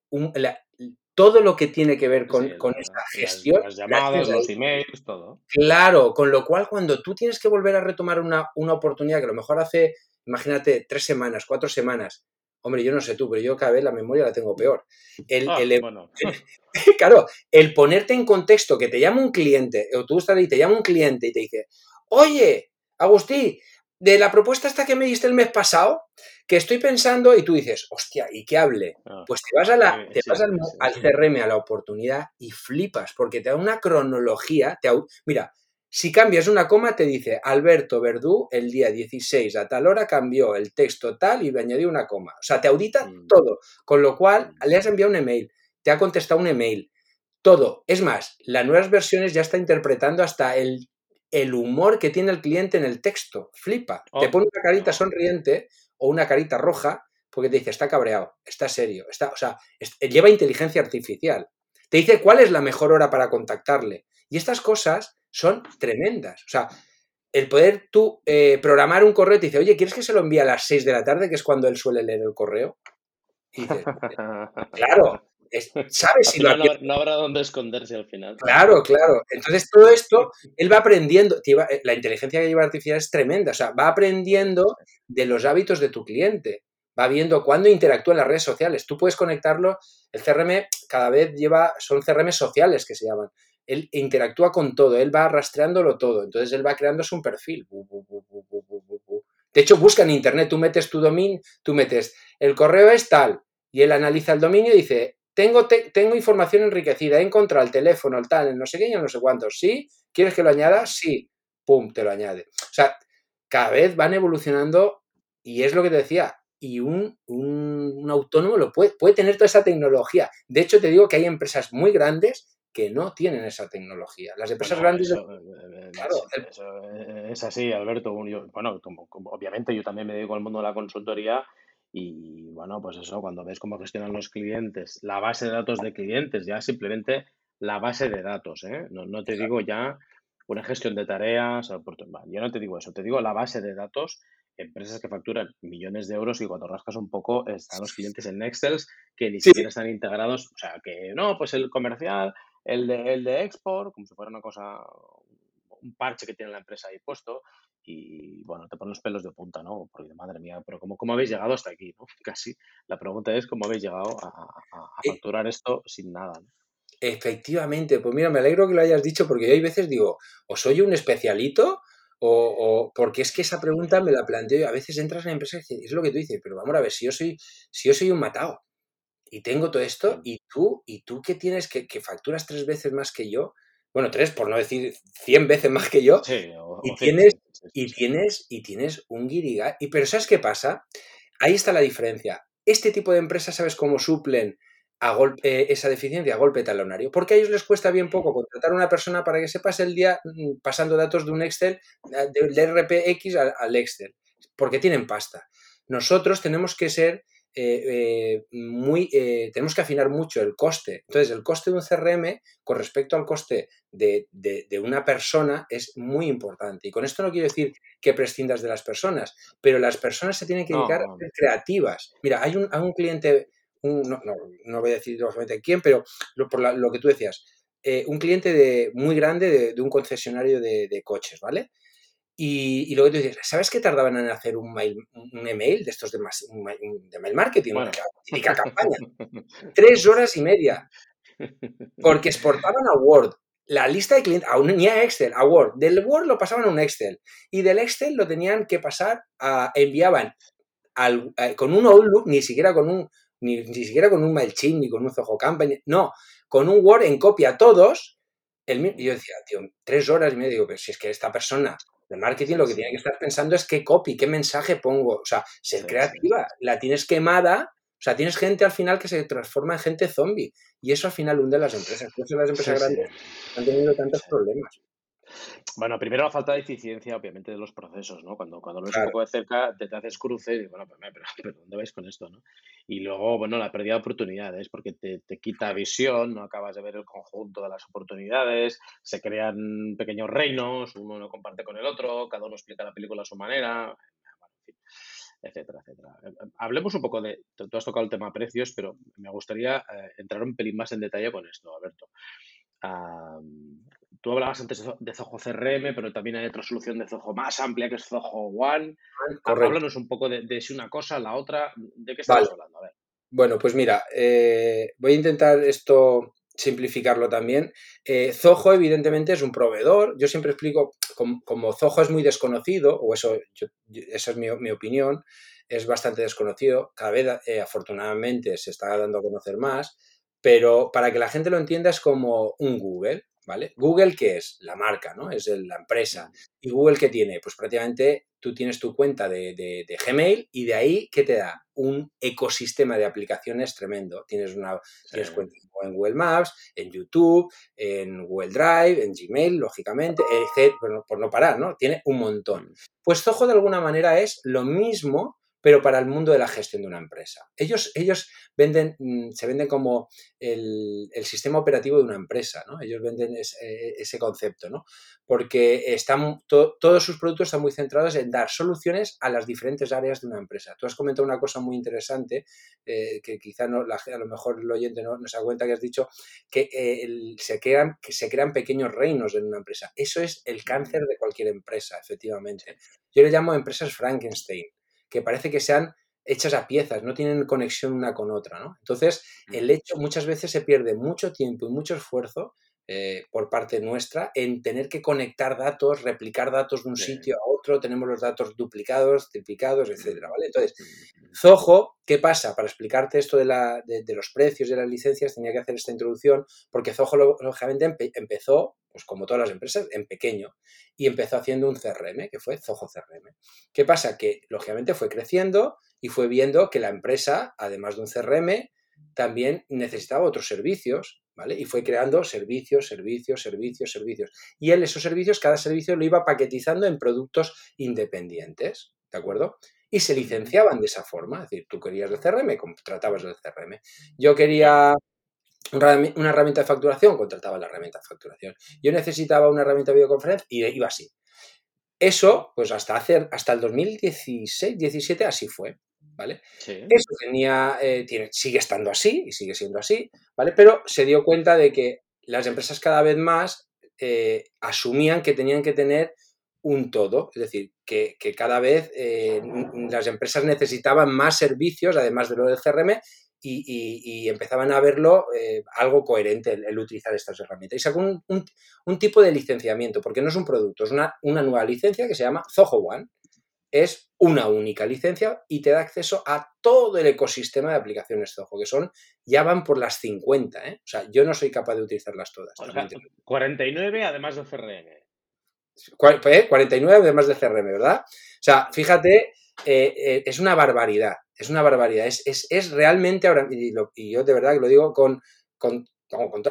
todo lo que tiene que ver con, esa gestión. Las, llamadas, los emails, todo. Claro, con lo cual cuando tú tienes que volver a retomar una, una oportunidad que a lo mejor hace Imagínate tres semanas, cuatro semanas. Hombre, yo no sé tú, pero yo cada vez la memoria la tengo peor. El, ah, em, claro, el ponerte en contexto que te llama un cliente, o tú estás ahí, te llama un cliente y te dice, oye, Agustín, de la propuesta esta que me diste el mes pasado, que estoy pensando, y tú dices, hostia, ¿y qué hable? Ah, pues te vas, a la, te vas al, al, CRM, a la oportunidad, y flipas, porque te da una cronología. Te, mira, si cambias una coma, te dice Alberto Verdú el día 16 a tal hora cambió el texto tal y le añadió una coma. O sea, te audita mm. todo. Con lo cual, mm. le has enviado un email, te ha contestado un email, todo. Es más, las nuevas versiones ya está interpretando hasta el, el humor que tiene el cliente en el texto. Flipa. te oh, pone una carita sonriente o una carita roja porque te dice, está cabreado, está serio, está, o sea, lleva inteligencia artificial. Te dice cuál es la mejor hora para contactarle. Y estas cosas son tremendas. O sea, el poder tú eh, programar un correo te dice, oye, ¿quieres que se lo envíe a las 6 de la tarde, que es cuando él suele leer el correo? Y dices, claro, ¿sabes si lo no, habrá dónde esconderse al final. Claro, claro. Entonces todo esto, él va aprendiendo, eh, la inteligencia que lleva artificial es tremenda, o sea, va aprendiendo de los hábitos de tu cliente, va viendo cuándo interactúa en las redes sociales. Tú puedes conectarlo, el CRM cada vez lleva, son CRM sociales que se llaman él interactúa con todo, él va rastreándolo todo, entonces él va creándose un perfil. De hecho, busca en internet, tú metes tu dominio, tú metes, el correo es tal, y él analiza el dominio y dice, tengo, tengo información enriquecida, he encontrado el teléfono, el tal, el no sé qué, no sé cuántos, ¿sí? ¿Quieres que lo añada? Sí, pum, te lo añade. O sea, cada vez van evolucionando y es lo que te decía, y un, un, autónomo lo puede, puede tener toda esa tecnología. De hecho, te digo que hay empresas muy grandes que no tienen esa tecnología. Las empresas grandes... Eh, eh, claro, es, así, Alberto. bueno, obviamente yo también me dedico al mundo de la consultoría y bueno, pues eso, cuando ves cómo gestionan los clientes, la base de datos de clientes, ya simplemente la base de datos, ¿eh? no, te digo ya una gestión de tareas, yo no te digo eso, te digo la base de datos, empresas que facturan millones de euros y cuando rascas un poco están los clientes en Excel que ni siquiera están integrados, o sea, que no, pues el comercial el de, el de export, como si fuera una cosa, un parche que tiene la empresa ahí puesto, y bueno, te ponen los pelos de punta, ¿no? Porque madre mía, pero ¿cómo, cómo habéis llegado hasta aquí? ¿no? Casi. La pregunta es cómo habéis llegado a, eh facturar esto sin nada. Efectivamente, pues mira, me alegro que lo hayas dicho porque yo hay veces digo, o soy un especialito o, porque es que esa pregunta me la planteo y a veces entras en la empresa y es lo que tú dices, pero vamos a ver, si yo soy, si yo soy un matado, y tengo todo esto, y tú, y tú que tienes, que, facturas tres veces más que yo, bueno, tres, por no decir cien veces más que yo, y, tienes, y, tienes, y tienes un guiriga. Y pero ¿sabes qué pasa? Ahí está la diferencia. Este tipo de empresas, ¿sabes cómo suplen a golpe, eh, esa deficiencia a golpe talonario? Porque a ellos les cuesta bien poco contratar a una persona para que se pase el día mm, pasando datos de un Excel, del RPX al Excel, porque tienen pasta. Nosotros tenemos que ser eh, eh, muy, eh, tenemos que afinar mucho el coste. Entonces, el coste de un CRM con respecto al coste de, una persona es muy importante. Y con esto no quiero decir que prescindas de las personas, pero las personas se tienen que dedicar a ser creativas. Mira, hay un, un cliente, no, voy a decir lógicamente quién, pero lo, por lo que tú decías, un cliente de, muy grande de, un concesionario de, de coches, ¿vale? Y, luego tú dices, ¿sabes qué tardaban en hacer un, mail, un email de estos de, de mail marketing? Una típica campaña. Tres horas y media. Porque exportaban a Word la lista de clientes, a un, ni a Excel, a Word. Del Word lo pasaban a un Excel. Y del Excel lo tenían que pasar a, enviaban al, con un Outlook, ni siquiera con un, ni, ni siquiera con un MailChimp, ni con un Zoho Campaign, no, con un Word en copia todos. El, y yo decía, tío, tres horas y me digo, pero si es que esta persona de marketing lo que tiene que estar pensando es qué copy, qué mensaje pongo. O sea, ser creativa, la tienes quemada. O sea, tienes gente al final que se transforma en gente zombie. Y eso al final hunde las empresas. Por eso las empresas grandes han tenido tantos problemas. Bueno, primero la falta de eficiencia, obviamente, de los procesos, ¿no? Cuando, cuando lo ves un poco de cerca, te, haces cruces y, bueno, pero, ¿dónde vais con esto, no? Y luego, bueno, la pérdida de oportunidades, porque te, te, quita visión, no acabas de ver el conjunto de las oportunidades, se crean pequeños reinos, uno no comparte con el otro, cada uno explica la película a su manera, etcétera, etcétera. Eh, eh, hablemos un poco de, tú has tocado el tema precios, pero me gustaría eh, entrar un pelín más en detalle con esto, Alberto tú hablabas antes de Zoho CRM, pero también hay otra solución de Zoho más amplia que es Zoho One. Háblanos un poco de, si una cosa, la otra, ¿de qué estamos hablando? Bueno, pues mira, eh, voy a intentar esto simplificarlo también. Eh, Zoho, evidentemente, es un proveedor. Yo siempre explico, como, Zoho es muy desconocido, o eso, esa es mi, opinión, es bastante desconocido. Cada vez, eh, afortunadamente, se está dando a conocer más, pero para que la gente lo entienda es como un Google. ¿Vale? Google, ¿qué es? La marca, ¿no? Es la empresa. ¿Y Google qué tiene? Pues prácticamente tú tienes tu cuenta de, Gmail y de ahí, ¿qué te da? Un ecosistema de aplicaciones tremendo. Tienes una tienes cuenta en Google Maps, en YouTube, en Google Drive, en Gmail, lógicamente, etc. por no parar, ¿no? Tiene un montón. Pues Zoho de alguna manera es lo mismo pero para el mundo de la gestión de una empresa. Ellos, ellos venden, mm, se venden como el, sistema operativo de una empresa, ¿no? Ellos venden eh, ese, concepto, ¿no? Porque están, todos sus productos están muy centrados en dar soluciones a las diferentes áreas de una empresa. Tú has comentado una cosa muy interesante, eh, que quizá no, a lo mejor el oyente no, se da cuenta que has dicho, que, eh, se crean, que se crean pequeños reinos en una empresa. Eso es el cáncer de cualquier empresa, efectivamente. Yo le llamo empresas Frankenstein que parece que sean hechas a piezas, no tienen conexión una con otra, ¿no? Entonces, el mm. hecho muchas veces se pierde mucho tiempo y mucho esfuerzo eh, por parte nuestra en tener que conectar datos, replicar datos de un sitio a otro, tenemos los datos duplicados, triplicados, etcétera, ¿vale? Entonces, Zoho, ¿qué pasa? Para explicarte esto de, la, de, los precios de las licencias tenía que hacer esta introducción porque Zoho lógicamente empezó, pues como todas las empresas, en pequeño y empezó haciendo un CRM, que fue Zoho CRM. ¿Qué pasa? Que lógicamente fue creciendo y fue viendo que la empresa, además de un CRM, también necesitaba otros servicios y fue creando servicios, servicios, servicios, servicios. Y él esos servicios, cada servicio lo iba paquetizando en productos independientes, ¿de acuerdo? Y se licenciaban de esa forma, es decir, tú querías el CRM, contratabas el CRM. Yo quería una herramienta de facturación, contrataba la herramienta de facturación. Yo necesitaba una herramienta de videoconferencia y iba así. Eso, pues hasta, hacer, hasta el 2016, 17 así fue. ¿Vale? Eso tenía, eh, tiene, sigue estando así y sigue siendo así, ¿vale? Pero se dio cuenta de que las empresas cada vez más eh, asumían que tenían que tener un todo, es decir, que, cada vez eh, las empresas necesitaban más servicios, además de lo del CRM, y, empezaban a verlo algo coherente el, utilizar estas herramientas. Y sacó un, tipo de licenciamiento, porque no es un producto, es una, una nueva licencia que se llama Zoho One, es una única licencia y te da acceso a todo el ecosistema de aplicaciones Zoho, que son, ya van por las 50, ¿eh? O sea, yo no soy capaz de utilizarlas todas. 49 además de CRM. 49 ¿eh? además de CRM, ¿verdad? O sea, fíjate, eh, es una barbaridad, es una barbaridad. Es, realmente ahora, y, yo de verdad que lo digo con, con,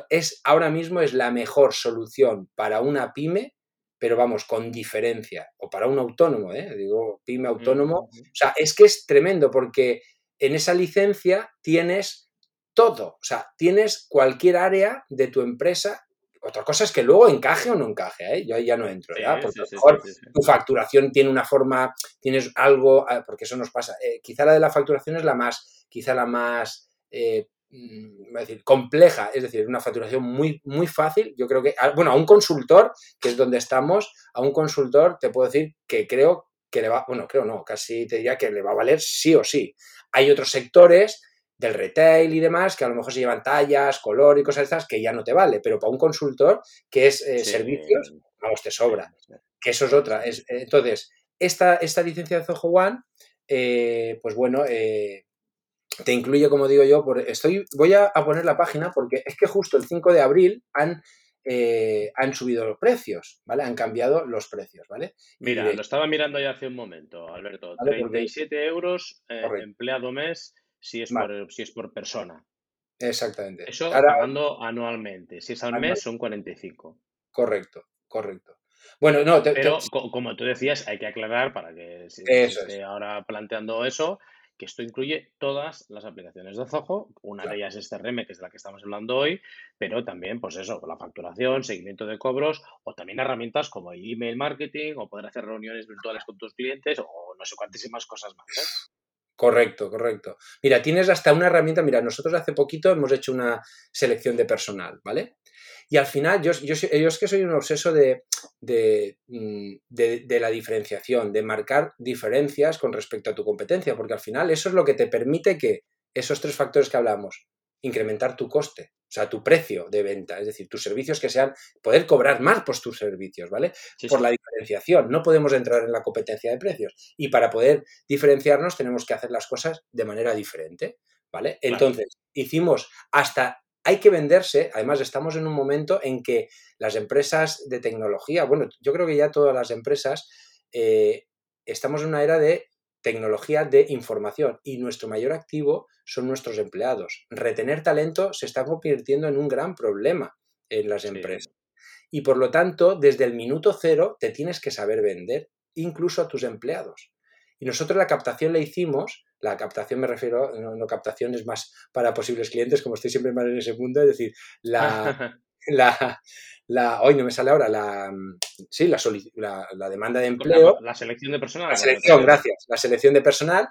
es ahora mismo es la mejor solución para una pyme pero vamos, con diferencia. O para un autónomo, ¿eh? digo, pyme autónomo. O sea, es que es tremendo porque en esa licencia tienes todo. O sea, tienes cualquier área de tu empresa. Otra cosa es que luego encaje o no encaje, ¿eh? yo ya no entro, ¿ya? Porque a lo mejor tu facturación tiene una forma, tienes algo, ah, porque eso nos pasa. Eh, quizá la de la facturación es la más, quizá la más eh, Mm, decir, compleja, es decir, una facturación muy, muy fácil. Yo creo que, bueno, a un consultor, que es donde estamos, a un consultor te puedo decir que creo que le va, bueno, creo no, casi te diría que le va a valer sí o sí. Hay otros sectores del retail y demás que a lo mejor se llevan tallas, color y cosas estas que ya no te vale, pero para un consultor que es eh, servicios, vamos, te sobra. Que eso es otra. Es, entonces, esta, esta licencia de Zoho One, eh, pues bueno, eh, te incluye, como digo yo, por, estoy, voy a, poner la página porque es que justo el 5 de abril han, eh, han subido los precios, ¿vale? Han cambiado los precios, ¿vale? Mira, lo estaba mirando ya hace un momento, Alberto. 37 euros eh, empleado mes si es, por, si es por persona. Exactamente. Eso pagando anualmente. Si es al mes, son 45. Correcto, correcto. Bueno, no, pero como tú decías, hay que aclarar para que si, esté ahora planteando eso, que esto incluye todas las aplicaciones de Zoho, una de ellas es CRM, que es de la que estamos hablando hoy, pero también, pues eso, la facturación, seguimiento de cobros, o también herramientas como email marketing, o poder hacer reuniones virtuales con tus clientes, o no sé cuántísimas cosas más. ¿eh? Correcto, correcto. Mira, tienes hasta una herramienta, mira, nosotros hace poquito hemos hecho una selección de personal, ¿vale? Y al final, yo, yo, yo es que soy un obseso de, mm, de, de, la diferenciación, de marcar diferencias con respecto a tu competencia, porque al final eso es lo que te permite que esos tres factores que hablamos, incrementar tu coste, o sea, tu precio de venta, es decir, tus servicios que sean, poder cobrar más por tus servicios, ¿vale? por la diferenciación, no podemos entrar en la competencia de precios y para poder diferenciarnos tenemos que hacer las cosas de manera diferente, ¿vale? Entonces, hicimos hasta hay que venderse, además estamos en un momento en que las empresas de tecnología, bueno, yo creo que ya todas las empresas, eh, estamos en una era de tecnología de información y nuestro mayor activo son nuestros empleados. Retener talento se está convirtiendo en un gran problema en las empresas. Y por lo tanto, desde el minuto cero te tienes que saber vender, incluso a tus empleados. Y nosotros la captación la hicimos, la captación me refiero, no, captación es más para posibles clientes, como estoy siempre mal en ese mundo, es decir, la, la, la, hoy no me sale ahora, la, sí, la, la, demanda de empleo. La, selección de personal. La selección, gracias. La selección de personal.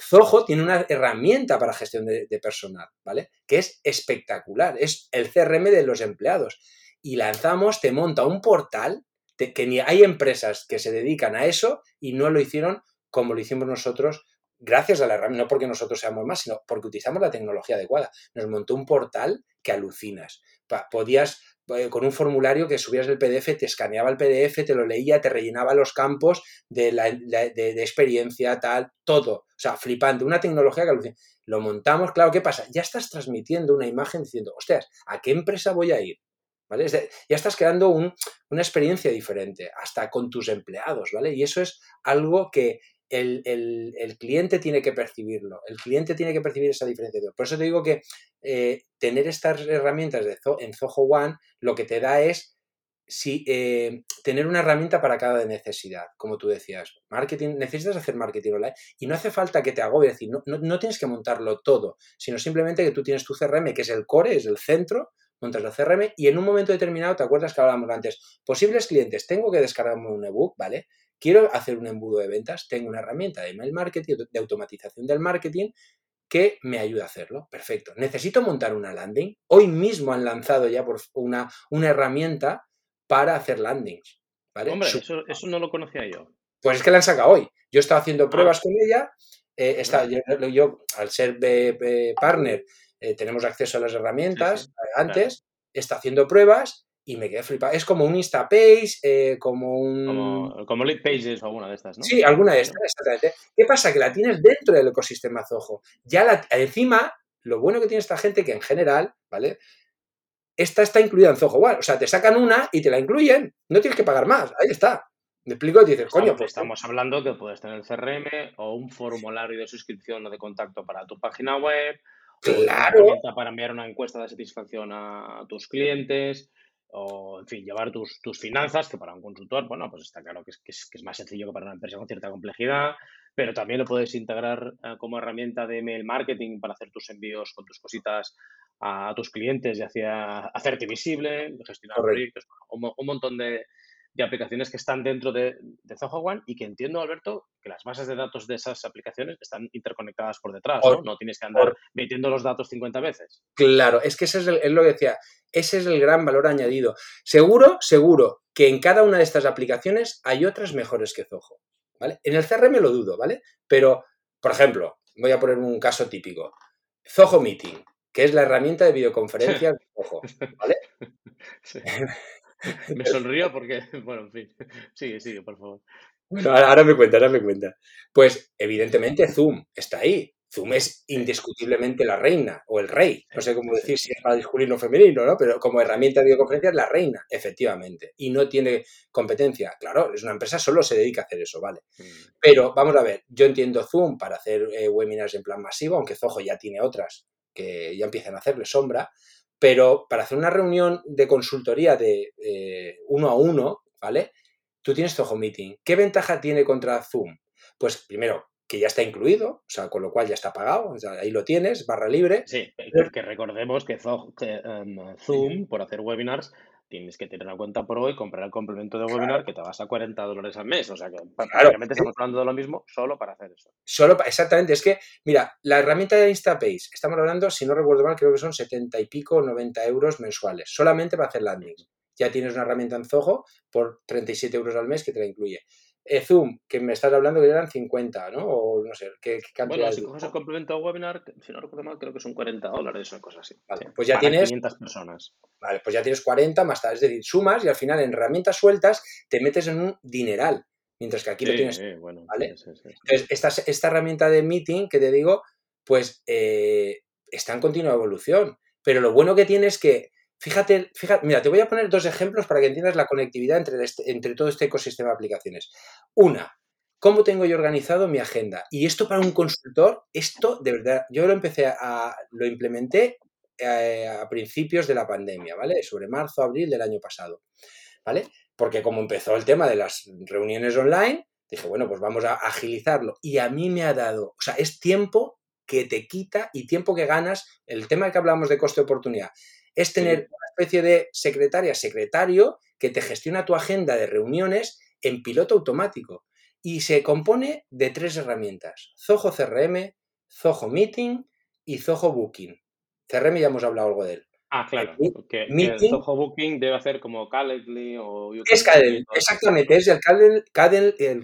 Zoho tiene una herramienta para gestión de, personal, ¿vale? Que es espectacular, es el CRM de los empleados. Y lanzamos, te monta un portal, que ni hay empresas que se dedican a eso y no lo hicieron como lo hicimos nosotros gracias a la herramienta, no porque nosotros seamos más, sino porque utilizamos la tecnología adecuada. Nos montó un portal que alucinas. Podías, eh, con un formulario que subías el PDF, te escaneaba el PDF, te lo leía, te rellenaba los campos de, la, de, experiencia, tal, todo. O sea, flipante. Una tecnología que alucina. Lo montamos, claro, ¿qué pasa? Ya estás transmitiendo una imagen diciendo, hostias, ¿a qué empresa voy a ir? ¿Vale? ya estás creando una experiencia diferente, hasta con tus empleados, ¿vale? Y eso es algo que el, cliente tiene que percibirlo, el cliente tiene que percibir esa diferenciación. Por eso te digo que eh, tener estas herramientas de en Zoho One lo que te da es si, eh, tener una herramienta para cada necesidad, como tú decías. Marketing, necesitas hacer marketing online y no hace falta que te agobie, decir, no, no, tienes que montarlo todo, sino simplemente que tú tienes tu CRM, que es el core, es el centro, montas la CRM y en un momento determinado, ¿te acuerdas que hablábamos antes? Posibles clientes, tengo que descargarme un ebook, ¿vale? Quiero hacer un embudo de ventas, tengo una herramienta de email marketing, de automatización del marketing que me ayuda a hacerlo. Perfecto. Necesito montar una landing. Hoy mismo han lanzado ya por una, una herramienta para hacer landings. ¿vale? Hombre, eso, no lo conocía yo. Pues es que la han sacado hoy. Yo he estado haciendo ah. pruebas con ella. Eh, yo, al ser partner, eh, tenemos acceso a las herramientas antes. Está haciendo pruebas y me quedé flipado. Es como un Instapace, eh, como un... Como, como Lead Pages o alguna de estas, ¿no? Sí, alguna de estas, exactamente. ¿Qué pasa? Que la tienes dentro del ecosistema Zoho. Ya la, encima, lo bueno que tiene esta gente que en general, ¿vale? Esta está incluida en Zoho One. O sea, te sacan una y te la incluyen. No tienes que pagar más. Ahí está. Me explico y dices, coño, pues. Estamos hablando que puedes tener el CRM o un formulario de suscripción o de contacto para tu página web. Claro. O para enviar una encuesta de satisfacción a tus clientes o, en fin, llevar tus, tus, finanzas, que para un consultor, bueno, pues está claro que es, que es, que es, más sencillo que para una empresa con cierta complejidad, pero también lo puedes integrar eh, como herramienta de email marketing para hacer tus envíos con tus cositas a, tus clientes y hacia, hacerte visible, gestionar proyectos, un, un, montón de, de aplicaciones que están dentro de, de Zoho One y que entiendo, Alberto, que las bases de datos de esas aplicaciones están interconectadas por detrás, ¿no? No tienes que andar metiendo los datos 50 veces. Claro, es que ese es, es, lo que decía, ese es el gran valor añadido. Seguro, seguro que en cada una de estas aplicaciones hay otras mejores que Zoho, ¿vale? En el CRM lo dudo, ¿vale? Pero, por ejemplo, voy a poner un caso típico. Zoho Meeting, que es la herramienta de videoconferencia de Zoho, ¿vale? Sí. Me sonrío porque, bueno, en fin. Sigue, sigue, por favor. Bueno, ahora, me cuenta, ahora me cuenta. Pues evidentemente Zoom está ahí. Zoom es indiscutiblemente la reina o el rey. No sé cómo decir si es masculino o femenino, ¿no? Pero como herramienta de videoconferencia es la reina, efectivamente. Y no tiene competencia. Claro, es una empresa, solo se dedica a hacer eso, ¿vale? Mm. Pero vamos a ver, yo entiendo Zoom para hacer eh, webinars en plan masivo, aunque Zoho ya tiene otras que ya empiezan a hacerle sombra. Pero para hacer una reunión de consultoría de eh, uno a uno, ¿vale? Tú tienes Zoho Meeting. ¿Qué ventaja tiene contra Zoom? Pues primero, que ya está incluido, o sea, con lo cual ya está pagado, ahí lo tienes, barra libre. Sí, que recordemos que, em, Zoom, por hacer webinars, tienes que tener una cuenta Pro y comprar el complemento de webinar que te vas a 40 dólares al mes. O sea que prácticamente estamos hablando de lo mismo solo para hacer eso. Solo, exactamente. Es que, mira, la herramienta de Instapace, estamos hablando, si no recuerdo mal, creo que son 70 y pico, 90 euros mensuales, solamente para hacer landings. Ya tienes una herramienta en Zoho por 37 euros al mes que te la incluye. Eh, Zoom, que me estás hablando que eran 50, ¿no? O no sé, ¿qué, cantidad? Bueno, si coges el complemento webinar, si no recuerdo mal, creo que son 40 dólares o cosas así. Vale, pues ya tienes... 500 personas. Vale, pues ya tienes 40 más tal. Es decir, sumas y al final en herramientas sueltas te metes en un dineral. Mientras que aquí lo tienes. bueno, ¿vale? Entonces, esta, esta, herramienta de meeting que te digo, pues eh, está en continua evolución. Pero lo bueno que tiene es que Fíjate, fíjate, mira, te voy a poner dos ejemplos para que entiendas la conectividad entre, este, entre todo este ecosistema de aplicaciones. Una, ¿cómo tengo yo organizado mi agenda? Y esto para un consultor, esto de verdad, yo lo empecé a, lo implementé eh, a, principios de la pandemia, ¿vale? Sobre marzo, abril del año pasado, ¿vale? Porque como empezó el tema de las reuniones online, dije, bueno, pues vamos a agilizarlo. Y a mí me ha dado, o sea, es tiempo que te quita y tiempo que ganas. El tema que hablamos de coste de oportunidad es tener una especie de secretaria, secretario, que te gestiona tu agenda de reuniones en piloto automático. Y se compone de tres herramientas, Zoho CRM, Zoho Meeting y Zoho Booking. CRM ya hemos hablado algo de él. Ah, claro. Que, el Zoho Booking debe hacer como Calendly o... Es Calendly, exactamente, es el,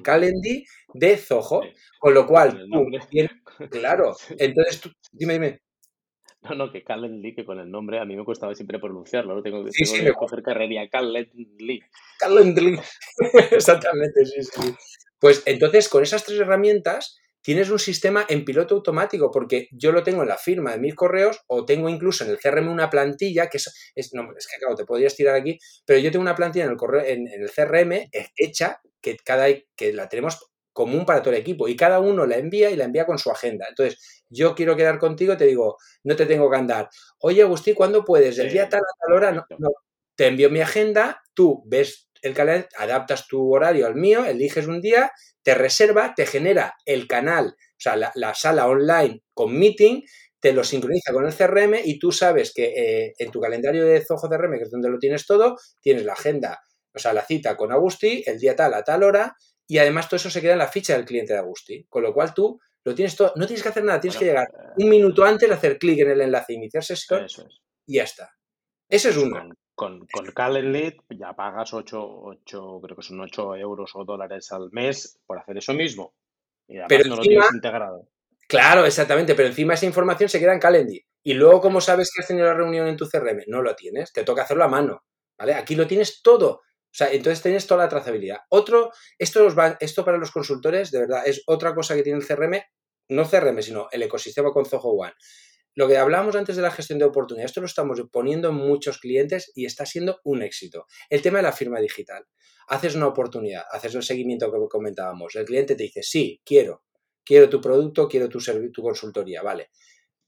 Calendly, de Zoho. Con lo cual, claro, entonces tú, dime, dime. No, no, que Calendly, que con el nombre a mí me costaba siempre pronunciarlo, ¿no? Tengo, sí, tengo sí, que coger carrería, Calendly. Calendly, exactamente, sí, sí. Pues entonces, con esas tres herramientas, tienes un sistema en piloto automático, porque yo lo tengo en la firma de mis correos o tengo incluso en el CRM una plantilla, que es, es, no, es que claro, te podrías tirar aquí, pero yo tengo una plantilla en el, correo, en, en el CRM hecha que, cada, que la tenemos común para todo el equipo y cada uno la envía y la envía con su agenda. Entonces, yo quiero quedar contigo, te digo, no te tengo que andar. Oye, Agustín, ¿cuándo puedes? El día tal a tal hora, no, Te envío mi agenda, tú ves el calendario, adaptas tu horario al mío, eliges un día, te reserva, te genera el canal, o sea, la, sala online con meeting, te lo sincroniza con el CRM y tú sabes que eh, en tu calendario de Zoho CRM, que es donde lo tienes todo, tienes la agenda, o sea, la cita con Agustín, el día tal a tal hora, y además todo eso se queda en la ficha del cliente de Agusti. Con lo cual tú lo tienes todo, no tienes que hacer nada, tienes que llegar eh, un minuto antes hacer clic en el enlace iniciar sesión y ya está. Eso es uno. Con, con, Calendly ya pagas 8, creo que son 8 euros o dólares al mes por hacer eso mismo. Y pero no lo tienes integrado. Claro, exactamente, pero encima esa información se queda en Calendly. Y luego, ¿cómo sabes que has tenido la reunión en tu CRM? No lo tienes, te toca hacerlo a mano. ¿Vale? Aquí lo tienes todo. Sea, entonces tienes toda la trazabilidad. Otro, esto, esto para los consultores, de verdad, es otra cosa que tiene el CRM, no CRM, sino el ecosistema con Zoho One. Lo que hablábamos antes de la gestión de oportunidades, esto lo estamos poniendo en muchos clientes y está siendo un éxito. El tema de la firma digital. Haces una oportunidad, haces el seguimiento que comentábamos. El cliente te dice, sí, quiero, quiero tu producto, quiero tu, tu consultoría, vale.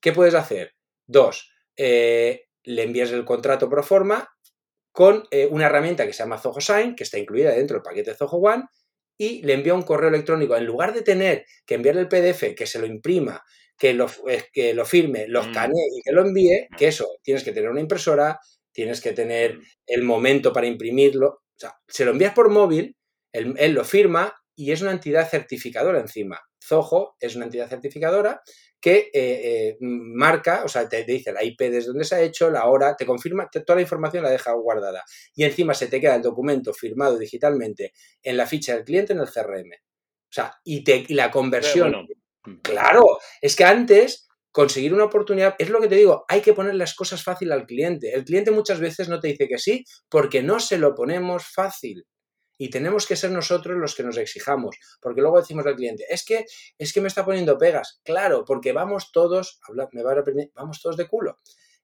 ¿Qué puedes hacer? Dos, eh, le envías el contrato pro forma con eh, una herramienta que se llama Zoho Sign, que está incluida dentro del paquete Zoho One, y le envía un correo electrónico. En lugar de tener que enviarle el PDF, que se lo imprima, que lo, eh, que lo firme, lo mm. escanee y que lo envíe, que eso, tienes que tener una impresora, tienes que tener mm. el momento para imprimirlo. O sea, se lo envías por móvil, él, él lo firma y es una entidad certificadora encima. Zoho es una entidad certificadora que eh, eh, marca, o sea, te, dice la IP desde donde se ha hecho, la hora, te confirma, toda la información la deja guardada. Y encima se te queda el documento firmado digitalmente en la ficha del cliente en el CRM. O sea, y, te, y la conversión. Claro, es que antes conseguir una oportunidad, es lo que te digo, hay que poner las cosas fácil al cliente. El cliente muchas veces no te dice que sí porque no se lo ponemos fácil. Y tenemos que ser nosotros los que nos exijamos, porque luego decimos al cliente, es que, es que me está poniendo pegas. Claro, porque vamos todos, me va a vamos todos de culo.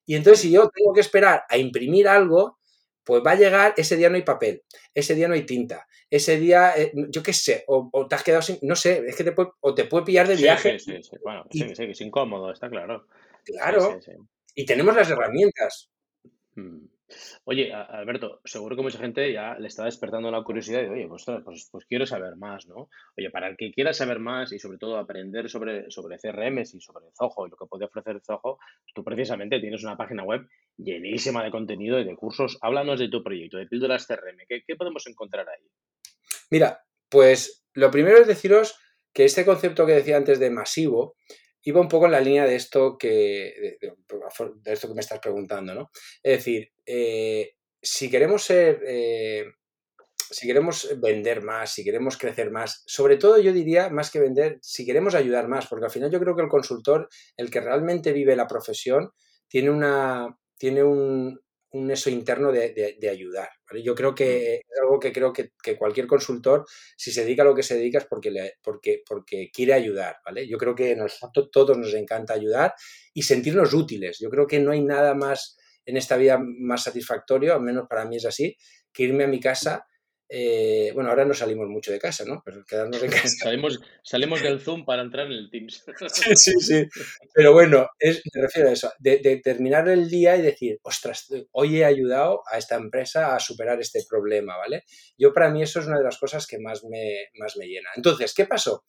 Y entonces si yo tengo que esperar a imprimir algo, pues va a llegar, ese día no hay papel, ese día no hay tinta, ese día, eh, yo qué sé, o, te has quedado sin, no sé, es que te puede, o te puede pillar de viaje. Sí, sí, sí. Bueno, sí, sí, es incómodo, está claro. Claro, y tenemos las herramientas. Mm. Oye, Alberto, seguro que mucha gente ya le está despertando la curiosidad de, oye, pues, pues, pues, quiero saber más, ¿no? Oye, para el que quiera saber más y sobre todo aprender sobre, sobre CRMs y sobre Zoho y lo que puede ofrecer Zoho, tú precisamente tienes una página web llenísima de contenido y de cursos. Háblanos de tu proyecto, de Píldoras CRM. ¿Qué, podemos encontrar ahí? Mira, pues lo primero es deciros que este concepto que decía antes de masivo iba un poco en la línea de esto que, de, esto que me estás preguntando, ¿no? Es decir, eh, si queremos ser, eh, si queremos vender más, si queremos crecer más, sobre todo yo diría, más que vender, si queremos ayudar más, porque al final yo creo que el consultor, el que realmente vive la profesión, tiene una, tiene un, un eso interno de, ayudar. Yo creo que es algo que creo que, cualquier consultor, si se dedica a lo que se dedica, es porque, le, porque, porque quiere ayudar. ¿vale? Yo creo que a todos nos encanta ayudar y sentirnos útiles. Yo creo que no hay nada más en esta vida más satisfactorio, al menos para mí es así, que irme a mi casa eh, bueno, ahora no salimos mucho de casa, ¿no? Pero quedarnos en casa. salimos, salimos del Zoom para entrar en el Teams. sí, sí, sí. Pero bueno, es, me refiero a eso, de, terminar el día y decir, ostras, hoy he ayudado a esta empresa a superar este problema, ¿vale? Yo para mí eso es una de las cosas que más me, más me llena. Entonces, ¿qué pasó?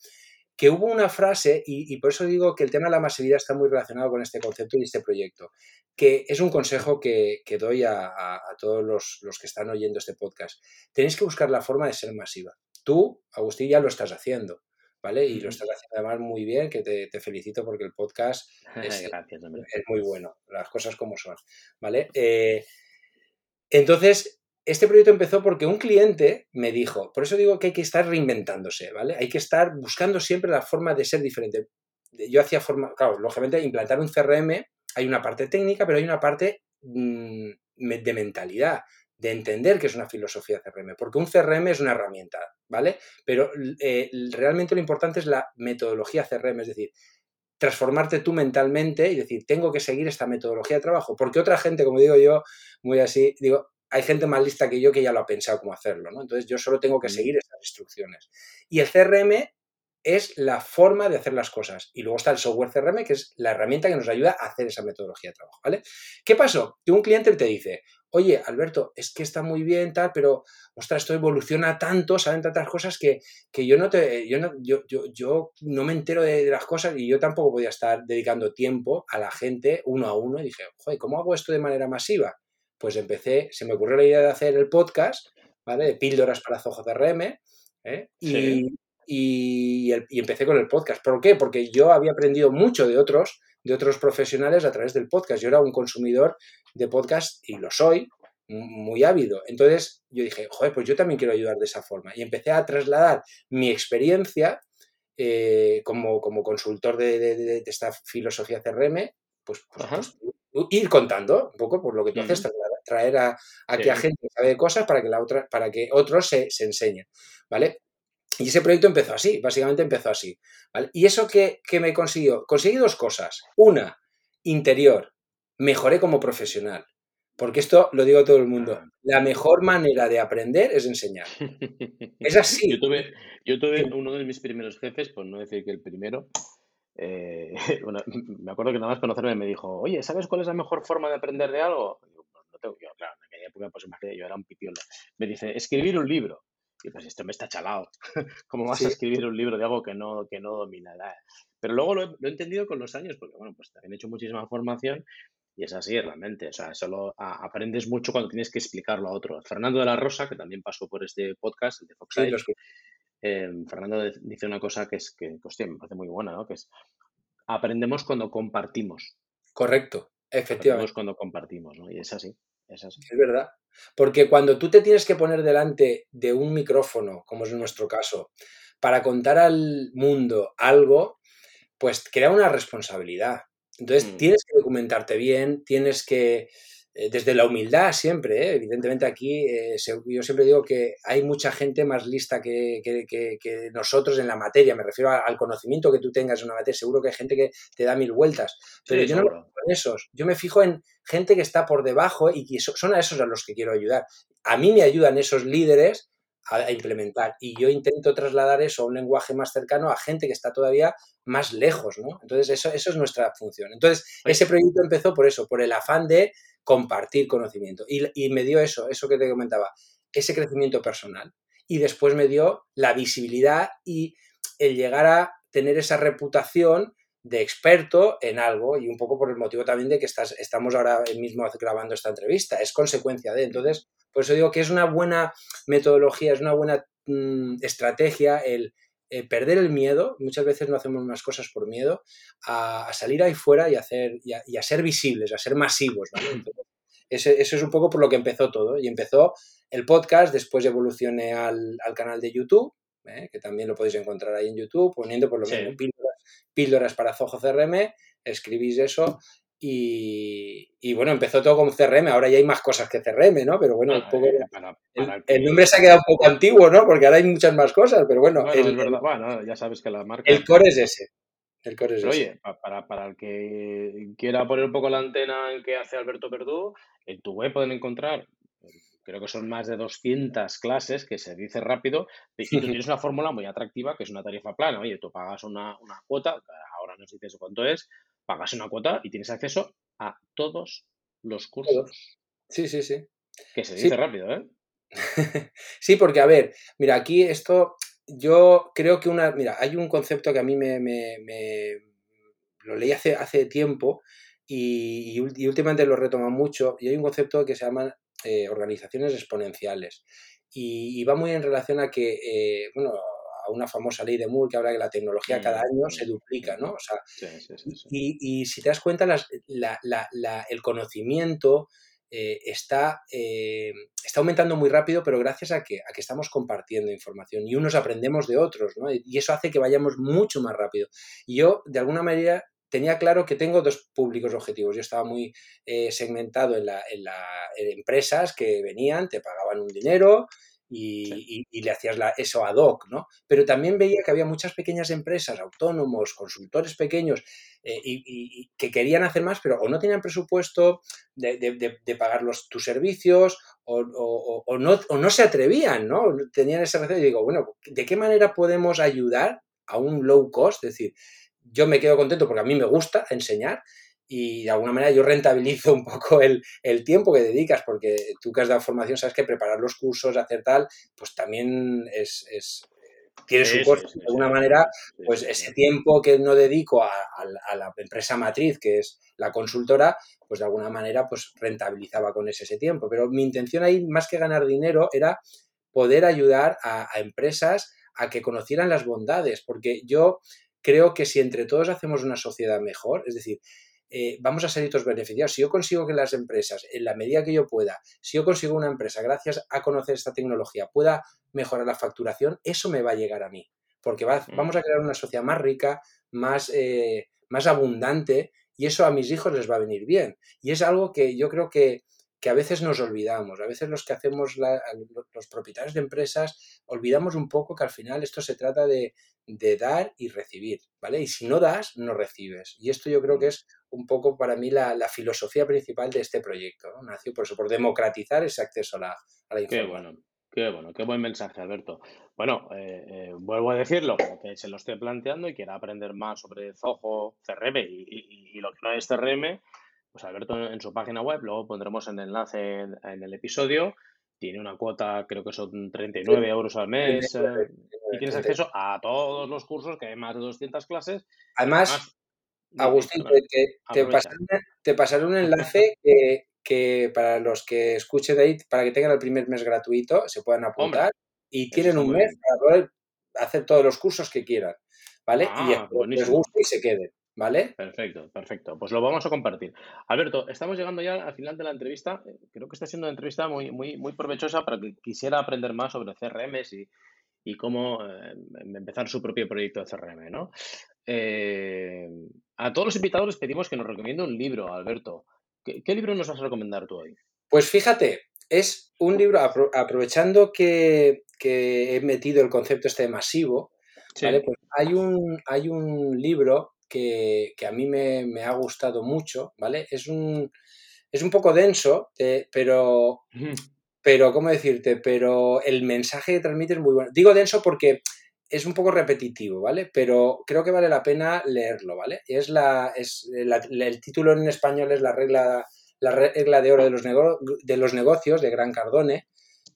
Que hubo una frase, y, por eso digo que el tema de la masividad está muy relacionado con este concepto y este proyecto, que es un consejo que, doy a, todos los, que están oyendo este podcast. Tenéis que buscar la forma de ser masiva. Tú, Agustín, ya lo estás haciendo, ¿vale? Y lo estás haciendo además muy bien, que te, felicito porque el podcast es, es, muy bueno, las cosas como son, ¿vale? Eh, entonces, este proyecto empezó porque un cliente me dijo, por eso digo que hay que estar reinventándose, ¿vale? Hay que estar buscando siempre la forma de ser diferente. Yo hacía forma, claro, lógicamente implantar un CRM, hay una parte técnica, pero hay una parte mm, de mentalidad, de entender que es una filosofía CRM, porque un CRM es una herramienta, ¿vale? Pero eh, realmente lo importante es la metodología CRM, es decir, transformarte tú mentalmente y decir, tengo que seguir esta metodología de trabajo, porque otra gente, como digo yo, muy así, digo, hay gente más lista que yo que ya lo ha pensado cómo hacerlo, ¿no? Entonces yo solo tengo que mm. seguir estas instrucciones. Y el CRM es la forma de hacer las cosas. Y luego está el software CRM, que es la herramienta que nos ayuda a hacer esa metodología de trabajo, ¿vale? ¿Qué pasó? Que un cliente te dice, oye, Alberto, es que está muy bien, tal, pero, ostras, esto evoluciona tanto, saben tantas cosas que, yo, no te, yo, no, yo, yo, no me entero de, las cosas y yo tampoco podía estar dedicando tiempo a la gente uno a uno. Y dije, joder, ¿cómo hago esto de manera masiva? Pues empecé, se me ocurrió la idea de hacer el podcast, ¿vale? De píldoras para Zoho CRM, ¿eh? y, y, empecé con el podcast. ¿Por qué? Porque yo había aprendido mucho de otros, de otros profesionales a través del podcast. Yo era un consumidor de podcast y lo soy, muy ávido. Entonces yo dije, joder, pues yo también quiero ayudar de esa forma. Y empecé a trasladar mi experiencia eh, como, como, consultor de, esta filosofía CRM, pues, pues, pues ir contando un poco por lo que tú haces, traer a, que a gente que sabe cosas para que, la otra, para que otros se, se enseñen, ¿vale? Y ese proyecto empezó así, básicamente empezó así. ¿vale? ¿Y eso qué, me consiguió? Conseguí dos cosas. Una, interior, mejoré como profesional. Porque esto lo digo a todo el mundo. Ah. La mejor manera de aprender es enseñar. Es así. Yo tuve, yo tuve uno de mis primeros jefes, por no decir que el primero, eh, bueno, me acuerdo que nada más conocerme me dijo, oye, ¿sabes cuál es la mejor forma de aprender de algo? Yo, pues, no tengo, yo, claro, en aquella época, pues yo era un pipiolo. Me dice, escribir un libro. Y pues esto me está chalado. ¿Cómo vas a escribir un libro de algo que no, que no domina? Pero luego lo he, lo he, entendido con los años, porque bueno, pues también he hecho muchísima formación y es así realmente. O sea, solo aprendes mucho cuando tienes que explicarlo a otro. Fernando de la Rosa, que también pasó por este podcast, el de Fox eh, Fernando dice una cosa que es que, hostia, me parece muy buena, ¿no? Que es aprendemos cuando compartimos. Correcto, efectivamente. Aprendemos cuando compartimos, ¿no? Y es así, es así. Es verdad. Porque cuando tú te tienes que poner delante de un micrófono, como es nuestro caso, para contar al mundo algo, pues crea una responsabilidad. Entonces mm. tienes que documentarte bien, tienes que desde la humildad siempre, ¿eh? evidentemente aquí eh, yo siempre digo que hay mucha gente más lista que, nosotros en la materia, me refiero al conocimiento que tú tengas en una materia, seguro que hay gente que te da mil vueltas, pero yo no me fijo en esos, yo me fijo en gente que está por debajo y que son a esos a los que quiero ayudar. A mí me ayudan esos líderes a, implementar y yo intento trasladar eso a un lenguaje más cercano a gente que está todavía más lejos, ¿no? Entonces eso, eso es nuestra función. Entonces ese proyecto empezó por eso, por el afán de compartir conocimiento. Y, me dio eso, eso que te comentaba, ese crecimiento personal. Y después me dio la visibilidad y el llegar a tener esa reputación de experto en algo y un poco por el motivo también de que estás, estamos ahora mismo grabando esta entrevista. Es consecuencia de. Entonces, por eso digo que es una buena metodología, es una buena mm, estrategia el, eh, perder el miedo, muchas veces no hacemos unas cosas por miedo, a, salir ahí fuera y, hacer, y a, ser visibles, a ser masivos. eso es un poco por lo que empezó todo. Y empezó el podcast, después evolucioné al, canal de YouTube, ¿eh? que también lo podéis encontrar ahí en YouTube, poniendo por lo menos píldoras, para Zoho CRM, escribís eso y, bueno, empezó todo con CRM, ahora ya hay más cosas que CRM, ¿no? Pero bueno, eh, el, nombre se ha quedado un poco antiguo, ¿no? Porque ahora hay muchas más cosas, pero bueno. es verdad. bueno, ya sabes que la marca... El core es ese. El core es ese. Oye, para, para, el que quiera poner un poco la antena en que hace Alberto Perdú, en tu web pueden encontrar creo que son más de 200 clases, que se dice rápido, y tú tienes una fórmula muy atractiva, que es una tarifa plana. Oye, tú pagas una, una cuota, ahora no sé cuánto es, pagas una cuota y tienes acceso a todos los cursos. Sí, sí, sí. Que se dice rápido, ¿eh? sí, porque a ver, mira, aquí esto, yo creo que una, mira, hay un concepto que a mí me, lo leí hace, hace tiempo y, últimamente lo retoma mucho, y hay un concepto que se llama eh, organizaciones exponenciales. Y, va muy en relación a que, eh, bueno, a una famosa ley de Moore que habla que la tecnología cada mm, año se duplica, ¿no? O sea, y, si te das cuenta, el conocimiento eh, está, eh, está aumentando muy rápido, pero gracias a que, a que estamos compartiendo información y unos aprendemos de otros, ¿no? Y eso hace que vayamos mucho más rápido. Y yo, de alguna manera, tenía claro que tengo dos públicos objetivos. Yo estaba muy eh, segmentado en, la, en, la, en empresas que venían, te pagaban un dinero, y, le hacías la, eso ad hoc, ¿no? Pero también veía que había muchas pequeñas empresas, autónomos, consultores pequeños, eh, y, que querían hacer más, pero o no tenían presupuesto de, pagar los, tus servicios, o, no, no, se atrevían, ¿no? Tenían ese recelo y digo, bueno, ¿de qué manera podemos ayudar a un low cost? Es decir, yo me quedo contento porque a mí me gusta enseñar, y de alguna manera yo rentabilizo un poco el, tiempo que dedicas, porque tú que has dado formación sabes que preparar los cursos, hacer tal, pues también es, tiene su coste. de alguna manera, pues ese tiempo que no dedico a, la empresa matriz, que es la consultora, pues de alguna manera pues rentabilizaba con ese, ese tiempo. Pero mi intención ahí, más que ganar dinero, era poder ayudar a, a empresas a que conocieran las bondades, porque yo creo que si entre todos hacemos una sociedad mejor, es decir, eh, vamos a salir todos beneficiados. Si yo consigo que las empresas, en la medida que yo pueda, si yo consigo una empresa, gracias a conocer esta tecnología, pueda mejorar la facturación, eso me va a llegar a mí. Porque mm. vamos a crear una sociedad más rica, más, eh, más abundante, y eso a mis hijos les va a venir bien. Y es algo que yo creo que, que a veces nos olvidamos. A veces los que hacemos, los propietarios de empresas, olvidamos un poco que al final esto se trata de, de dar y recibir, ¿vale? Y si no das, no recibes. Y esto yo creo que es un poco para mí la, filosofía principal de este proyecto, ¿no? Nació por eso, por democratizar ese acceso a la, a la información. Qué bueno. Qué bueno, qué buen mensaje, Alberto. Bueno, eh, eh, vuelvo a decirlo, que se lo estoy planteando y quiera aprender más sobre Zoho, CRM y, lo que no es CRM, pues Alberto en su página web, luego pondremos el enlace en el episodio, tiene una cuota, creo que son 39 euros al mes, eh, y tienes acceso a todos los cursos, que hay más de 200 clases. Además, Agustín, te, pasaré, un enlace que, para los que escuchen de ahí, para que tengan el primer mes gratuito, se puedan apuntar y tienen un mes para poder hacer todos los cursos que quieran, ¿vale? y ah, les guste y se queden. ¿Vale? Perfecto, perfecto. Pues lo vamos a compartir. Alberto, estamos llegando ya al final de la entrevista. Creo que está siendo una entrevista muy, muy, muy provechosa para que quisiera aprender más sobre CRMs y, y cómo eh, empezar su propio proyecto de CRM, ¿no? Eh, a todos los invitados les pedimos que nos recomienden un libro, Alberto. ¿Qué, libro nos vas a recomendar tú hoy? Pues fíjate, es un libro, aprovechando que, he metido el concepto este de masivo, pues hay, un, hay un libro que, a mí me, ha gustado mucho, ¿vale? Es un, es un poco denso, eh, pero, pero, ¿cómo decirte? Pero el mensaje que transmite es muy bueno. Digo denso porque es un poco repetitivo, ¿vale? Pero creo que vale la pena leerlo, ¿vale? Es la, es el título en español es la regla, la regla de oro de los, de los negocios de Gran Cardone,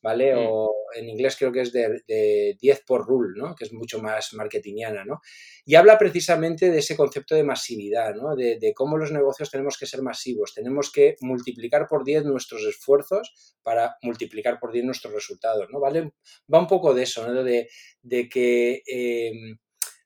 ¿vale? Mm. O en inglés creo que es de, 10 por rule, ¿no? Que es mucho más marketingiana, ¿no? Y habla precisamente de ese concepto de masividad, ¿no? De, cómo los negocios tenemos que ser masivos, tenemos que multiplicar por 10 nuestros esfuerzos para multiplicar por 10 nuestros resultados, ¿no? ¿Vale? Va un poco de eso, ¿no? De, que... Em,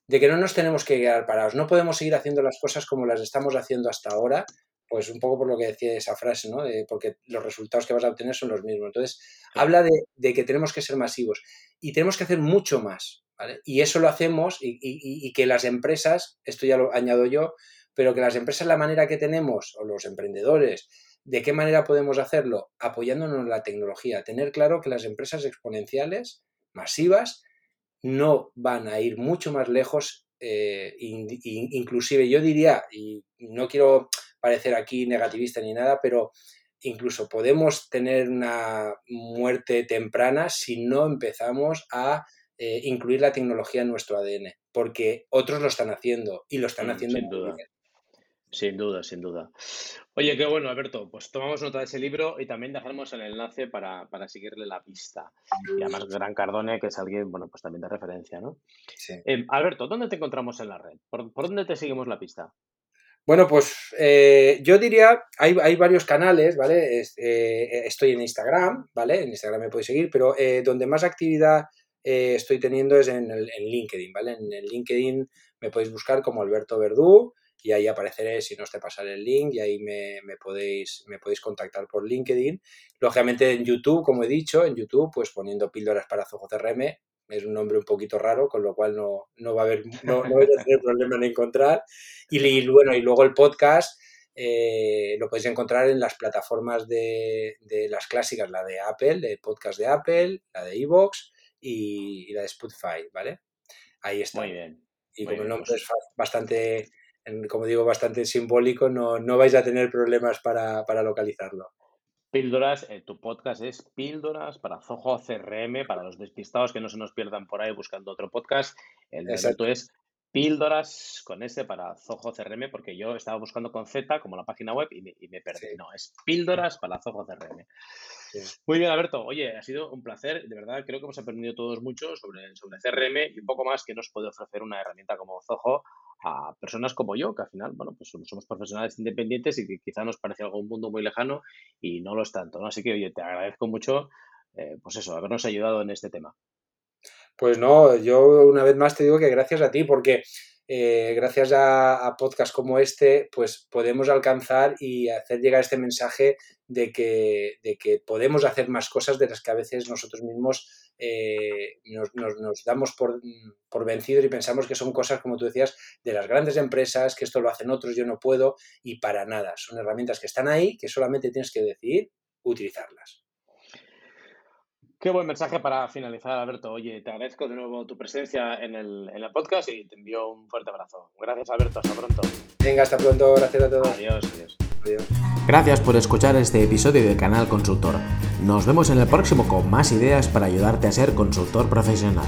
de que no nos tenemos que quedar parados, no podemos seguir haciendo las cosas como las estamos haciendo hasta ahora, pues un poco por lo que decía esa frase, ¿no? porque los resultados que vas a obtener son los mismos. Entonces, habla de, que tenemos que ser masivos y tenemos que hacer mucho más, ¿vale? Y eso lo hacemos y, que las empresas, esto ya lo añado yo, pero que las empresas, la manera que tenemos, o los emprendedores, ¿de qué manera podemos hacerlo? Apoyándonos en la tecnología. Tener claro que las empresas exponenciales, masivas, no van a ir mucho más lejos, eh, inclusive yo diría, y no quiero parecer aquí negativista ni nada, pero incluso podemos tener una muerte temprana si no empezamos a eh, incluir la tecnología en nuestro ADN, porque otros lo están haciendo y lo están mm, haciendo sin duda. Sin duda, sin duda. Oye, qué bueno, Alberto. Pues tomamos nota de ese libro y también dejaremos el enlace para, seguirle la pista. Y además, Gran Cardone, que es alguien, bueno, pues también de referencia, ¿no? Sí. Eh, Alberto, ¿dónde te encontramos en la red? ¿Por, ¿Por, dónde te seguimos la pista? Bueno, pues eh, yo diría, hay, hay, varios canales, ¿vale? Eh, estoy en Instagram, ¿vale? En Instagram me podéis seguir, pero eh, donde más actividad estoy teniendo es en, LinkedIn, ¿vale? En LinkedIn me podéis buscar como Alberto Verdú y ahí apareceré si no os te pasaré el link y ahí me, me, podéis, me podéis contactar por LinkedIn. Lógicamente en YouTube, como he dicho, en YouTube, pues poniendo píldoras para Zoho CRM, es un nombre un poquito raro, con lo cual no, no va a haber, no, no a tener problema en encontrar. Y, bueno, y luego el podcast eh, lo podéis encontrar en las plataformas de, de, las clásicas, la de Apple, el podcast de Apple, la de Evox y, la de Spotify, ¿vale? Ahí está. Muy bien. Y como el nombre pues es bastante, como digo, bastante simbólico, no, no vais a tener problemas para, para localizarlo. Píldoras, eh, tu podcast es Píldoras para Zoho CRM, para los despistados que no se nos pierdan por ahí buscando otro podcast. El Alberto es Píldoras con S para Zoho CRM, porque yo estaba buscando con Z como la página web y me, perdí. No, es Píldoras para Zoho CRM. Muy bien, Alberto. Oye, ha sido un placer. De verdad, creo que hemos aprendido todos mucho sobre, sobre CRM y un poco más que nos puede ofrecer una herramienta como Zoho a personas como yo, que al final, bueno, pues somos profesionales independientes y que quizá nos parece algo un mundo muy lejano y no lo es tanto, ¿no? Así que, oye, te agradezco mucho, eh, pues eso, habernos ayudado en este tema. Pues no, yo una vez más te digo que gracias a ti, porque eh, gracias a, podcasts como este, pues podemos alcanzar y hacer llegar este mensaje de que, de que podemos hacer más cosas de las que a veces nosotros mismos eh, nos, nos, damos por, por, vencidos y pensamos que son cosas, como tú decías, de las grandes empresas, que esto lo hacen otros, yo no puedo, y para nada. Son herramientas que están ahí, que solamente tienes que decidir utilizarlas. Qué buen mensaje para finalizar, Alberto. Oye, te agradezco de nuevo tu presencia en el, en el podcast y te envío un fuerte abrazo. Gracias, Alberto. Hasta pronto. Venga, hasta pronto. Gracias a todos. Adiós, adiós. adiós. Gracias por escuchar este episodio de Canal Consultor. Nos vemos en el próximo con más ideas para ayudarte a ser consultor profesional.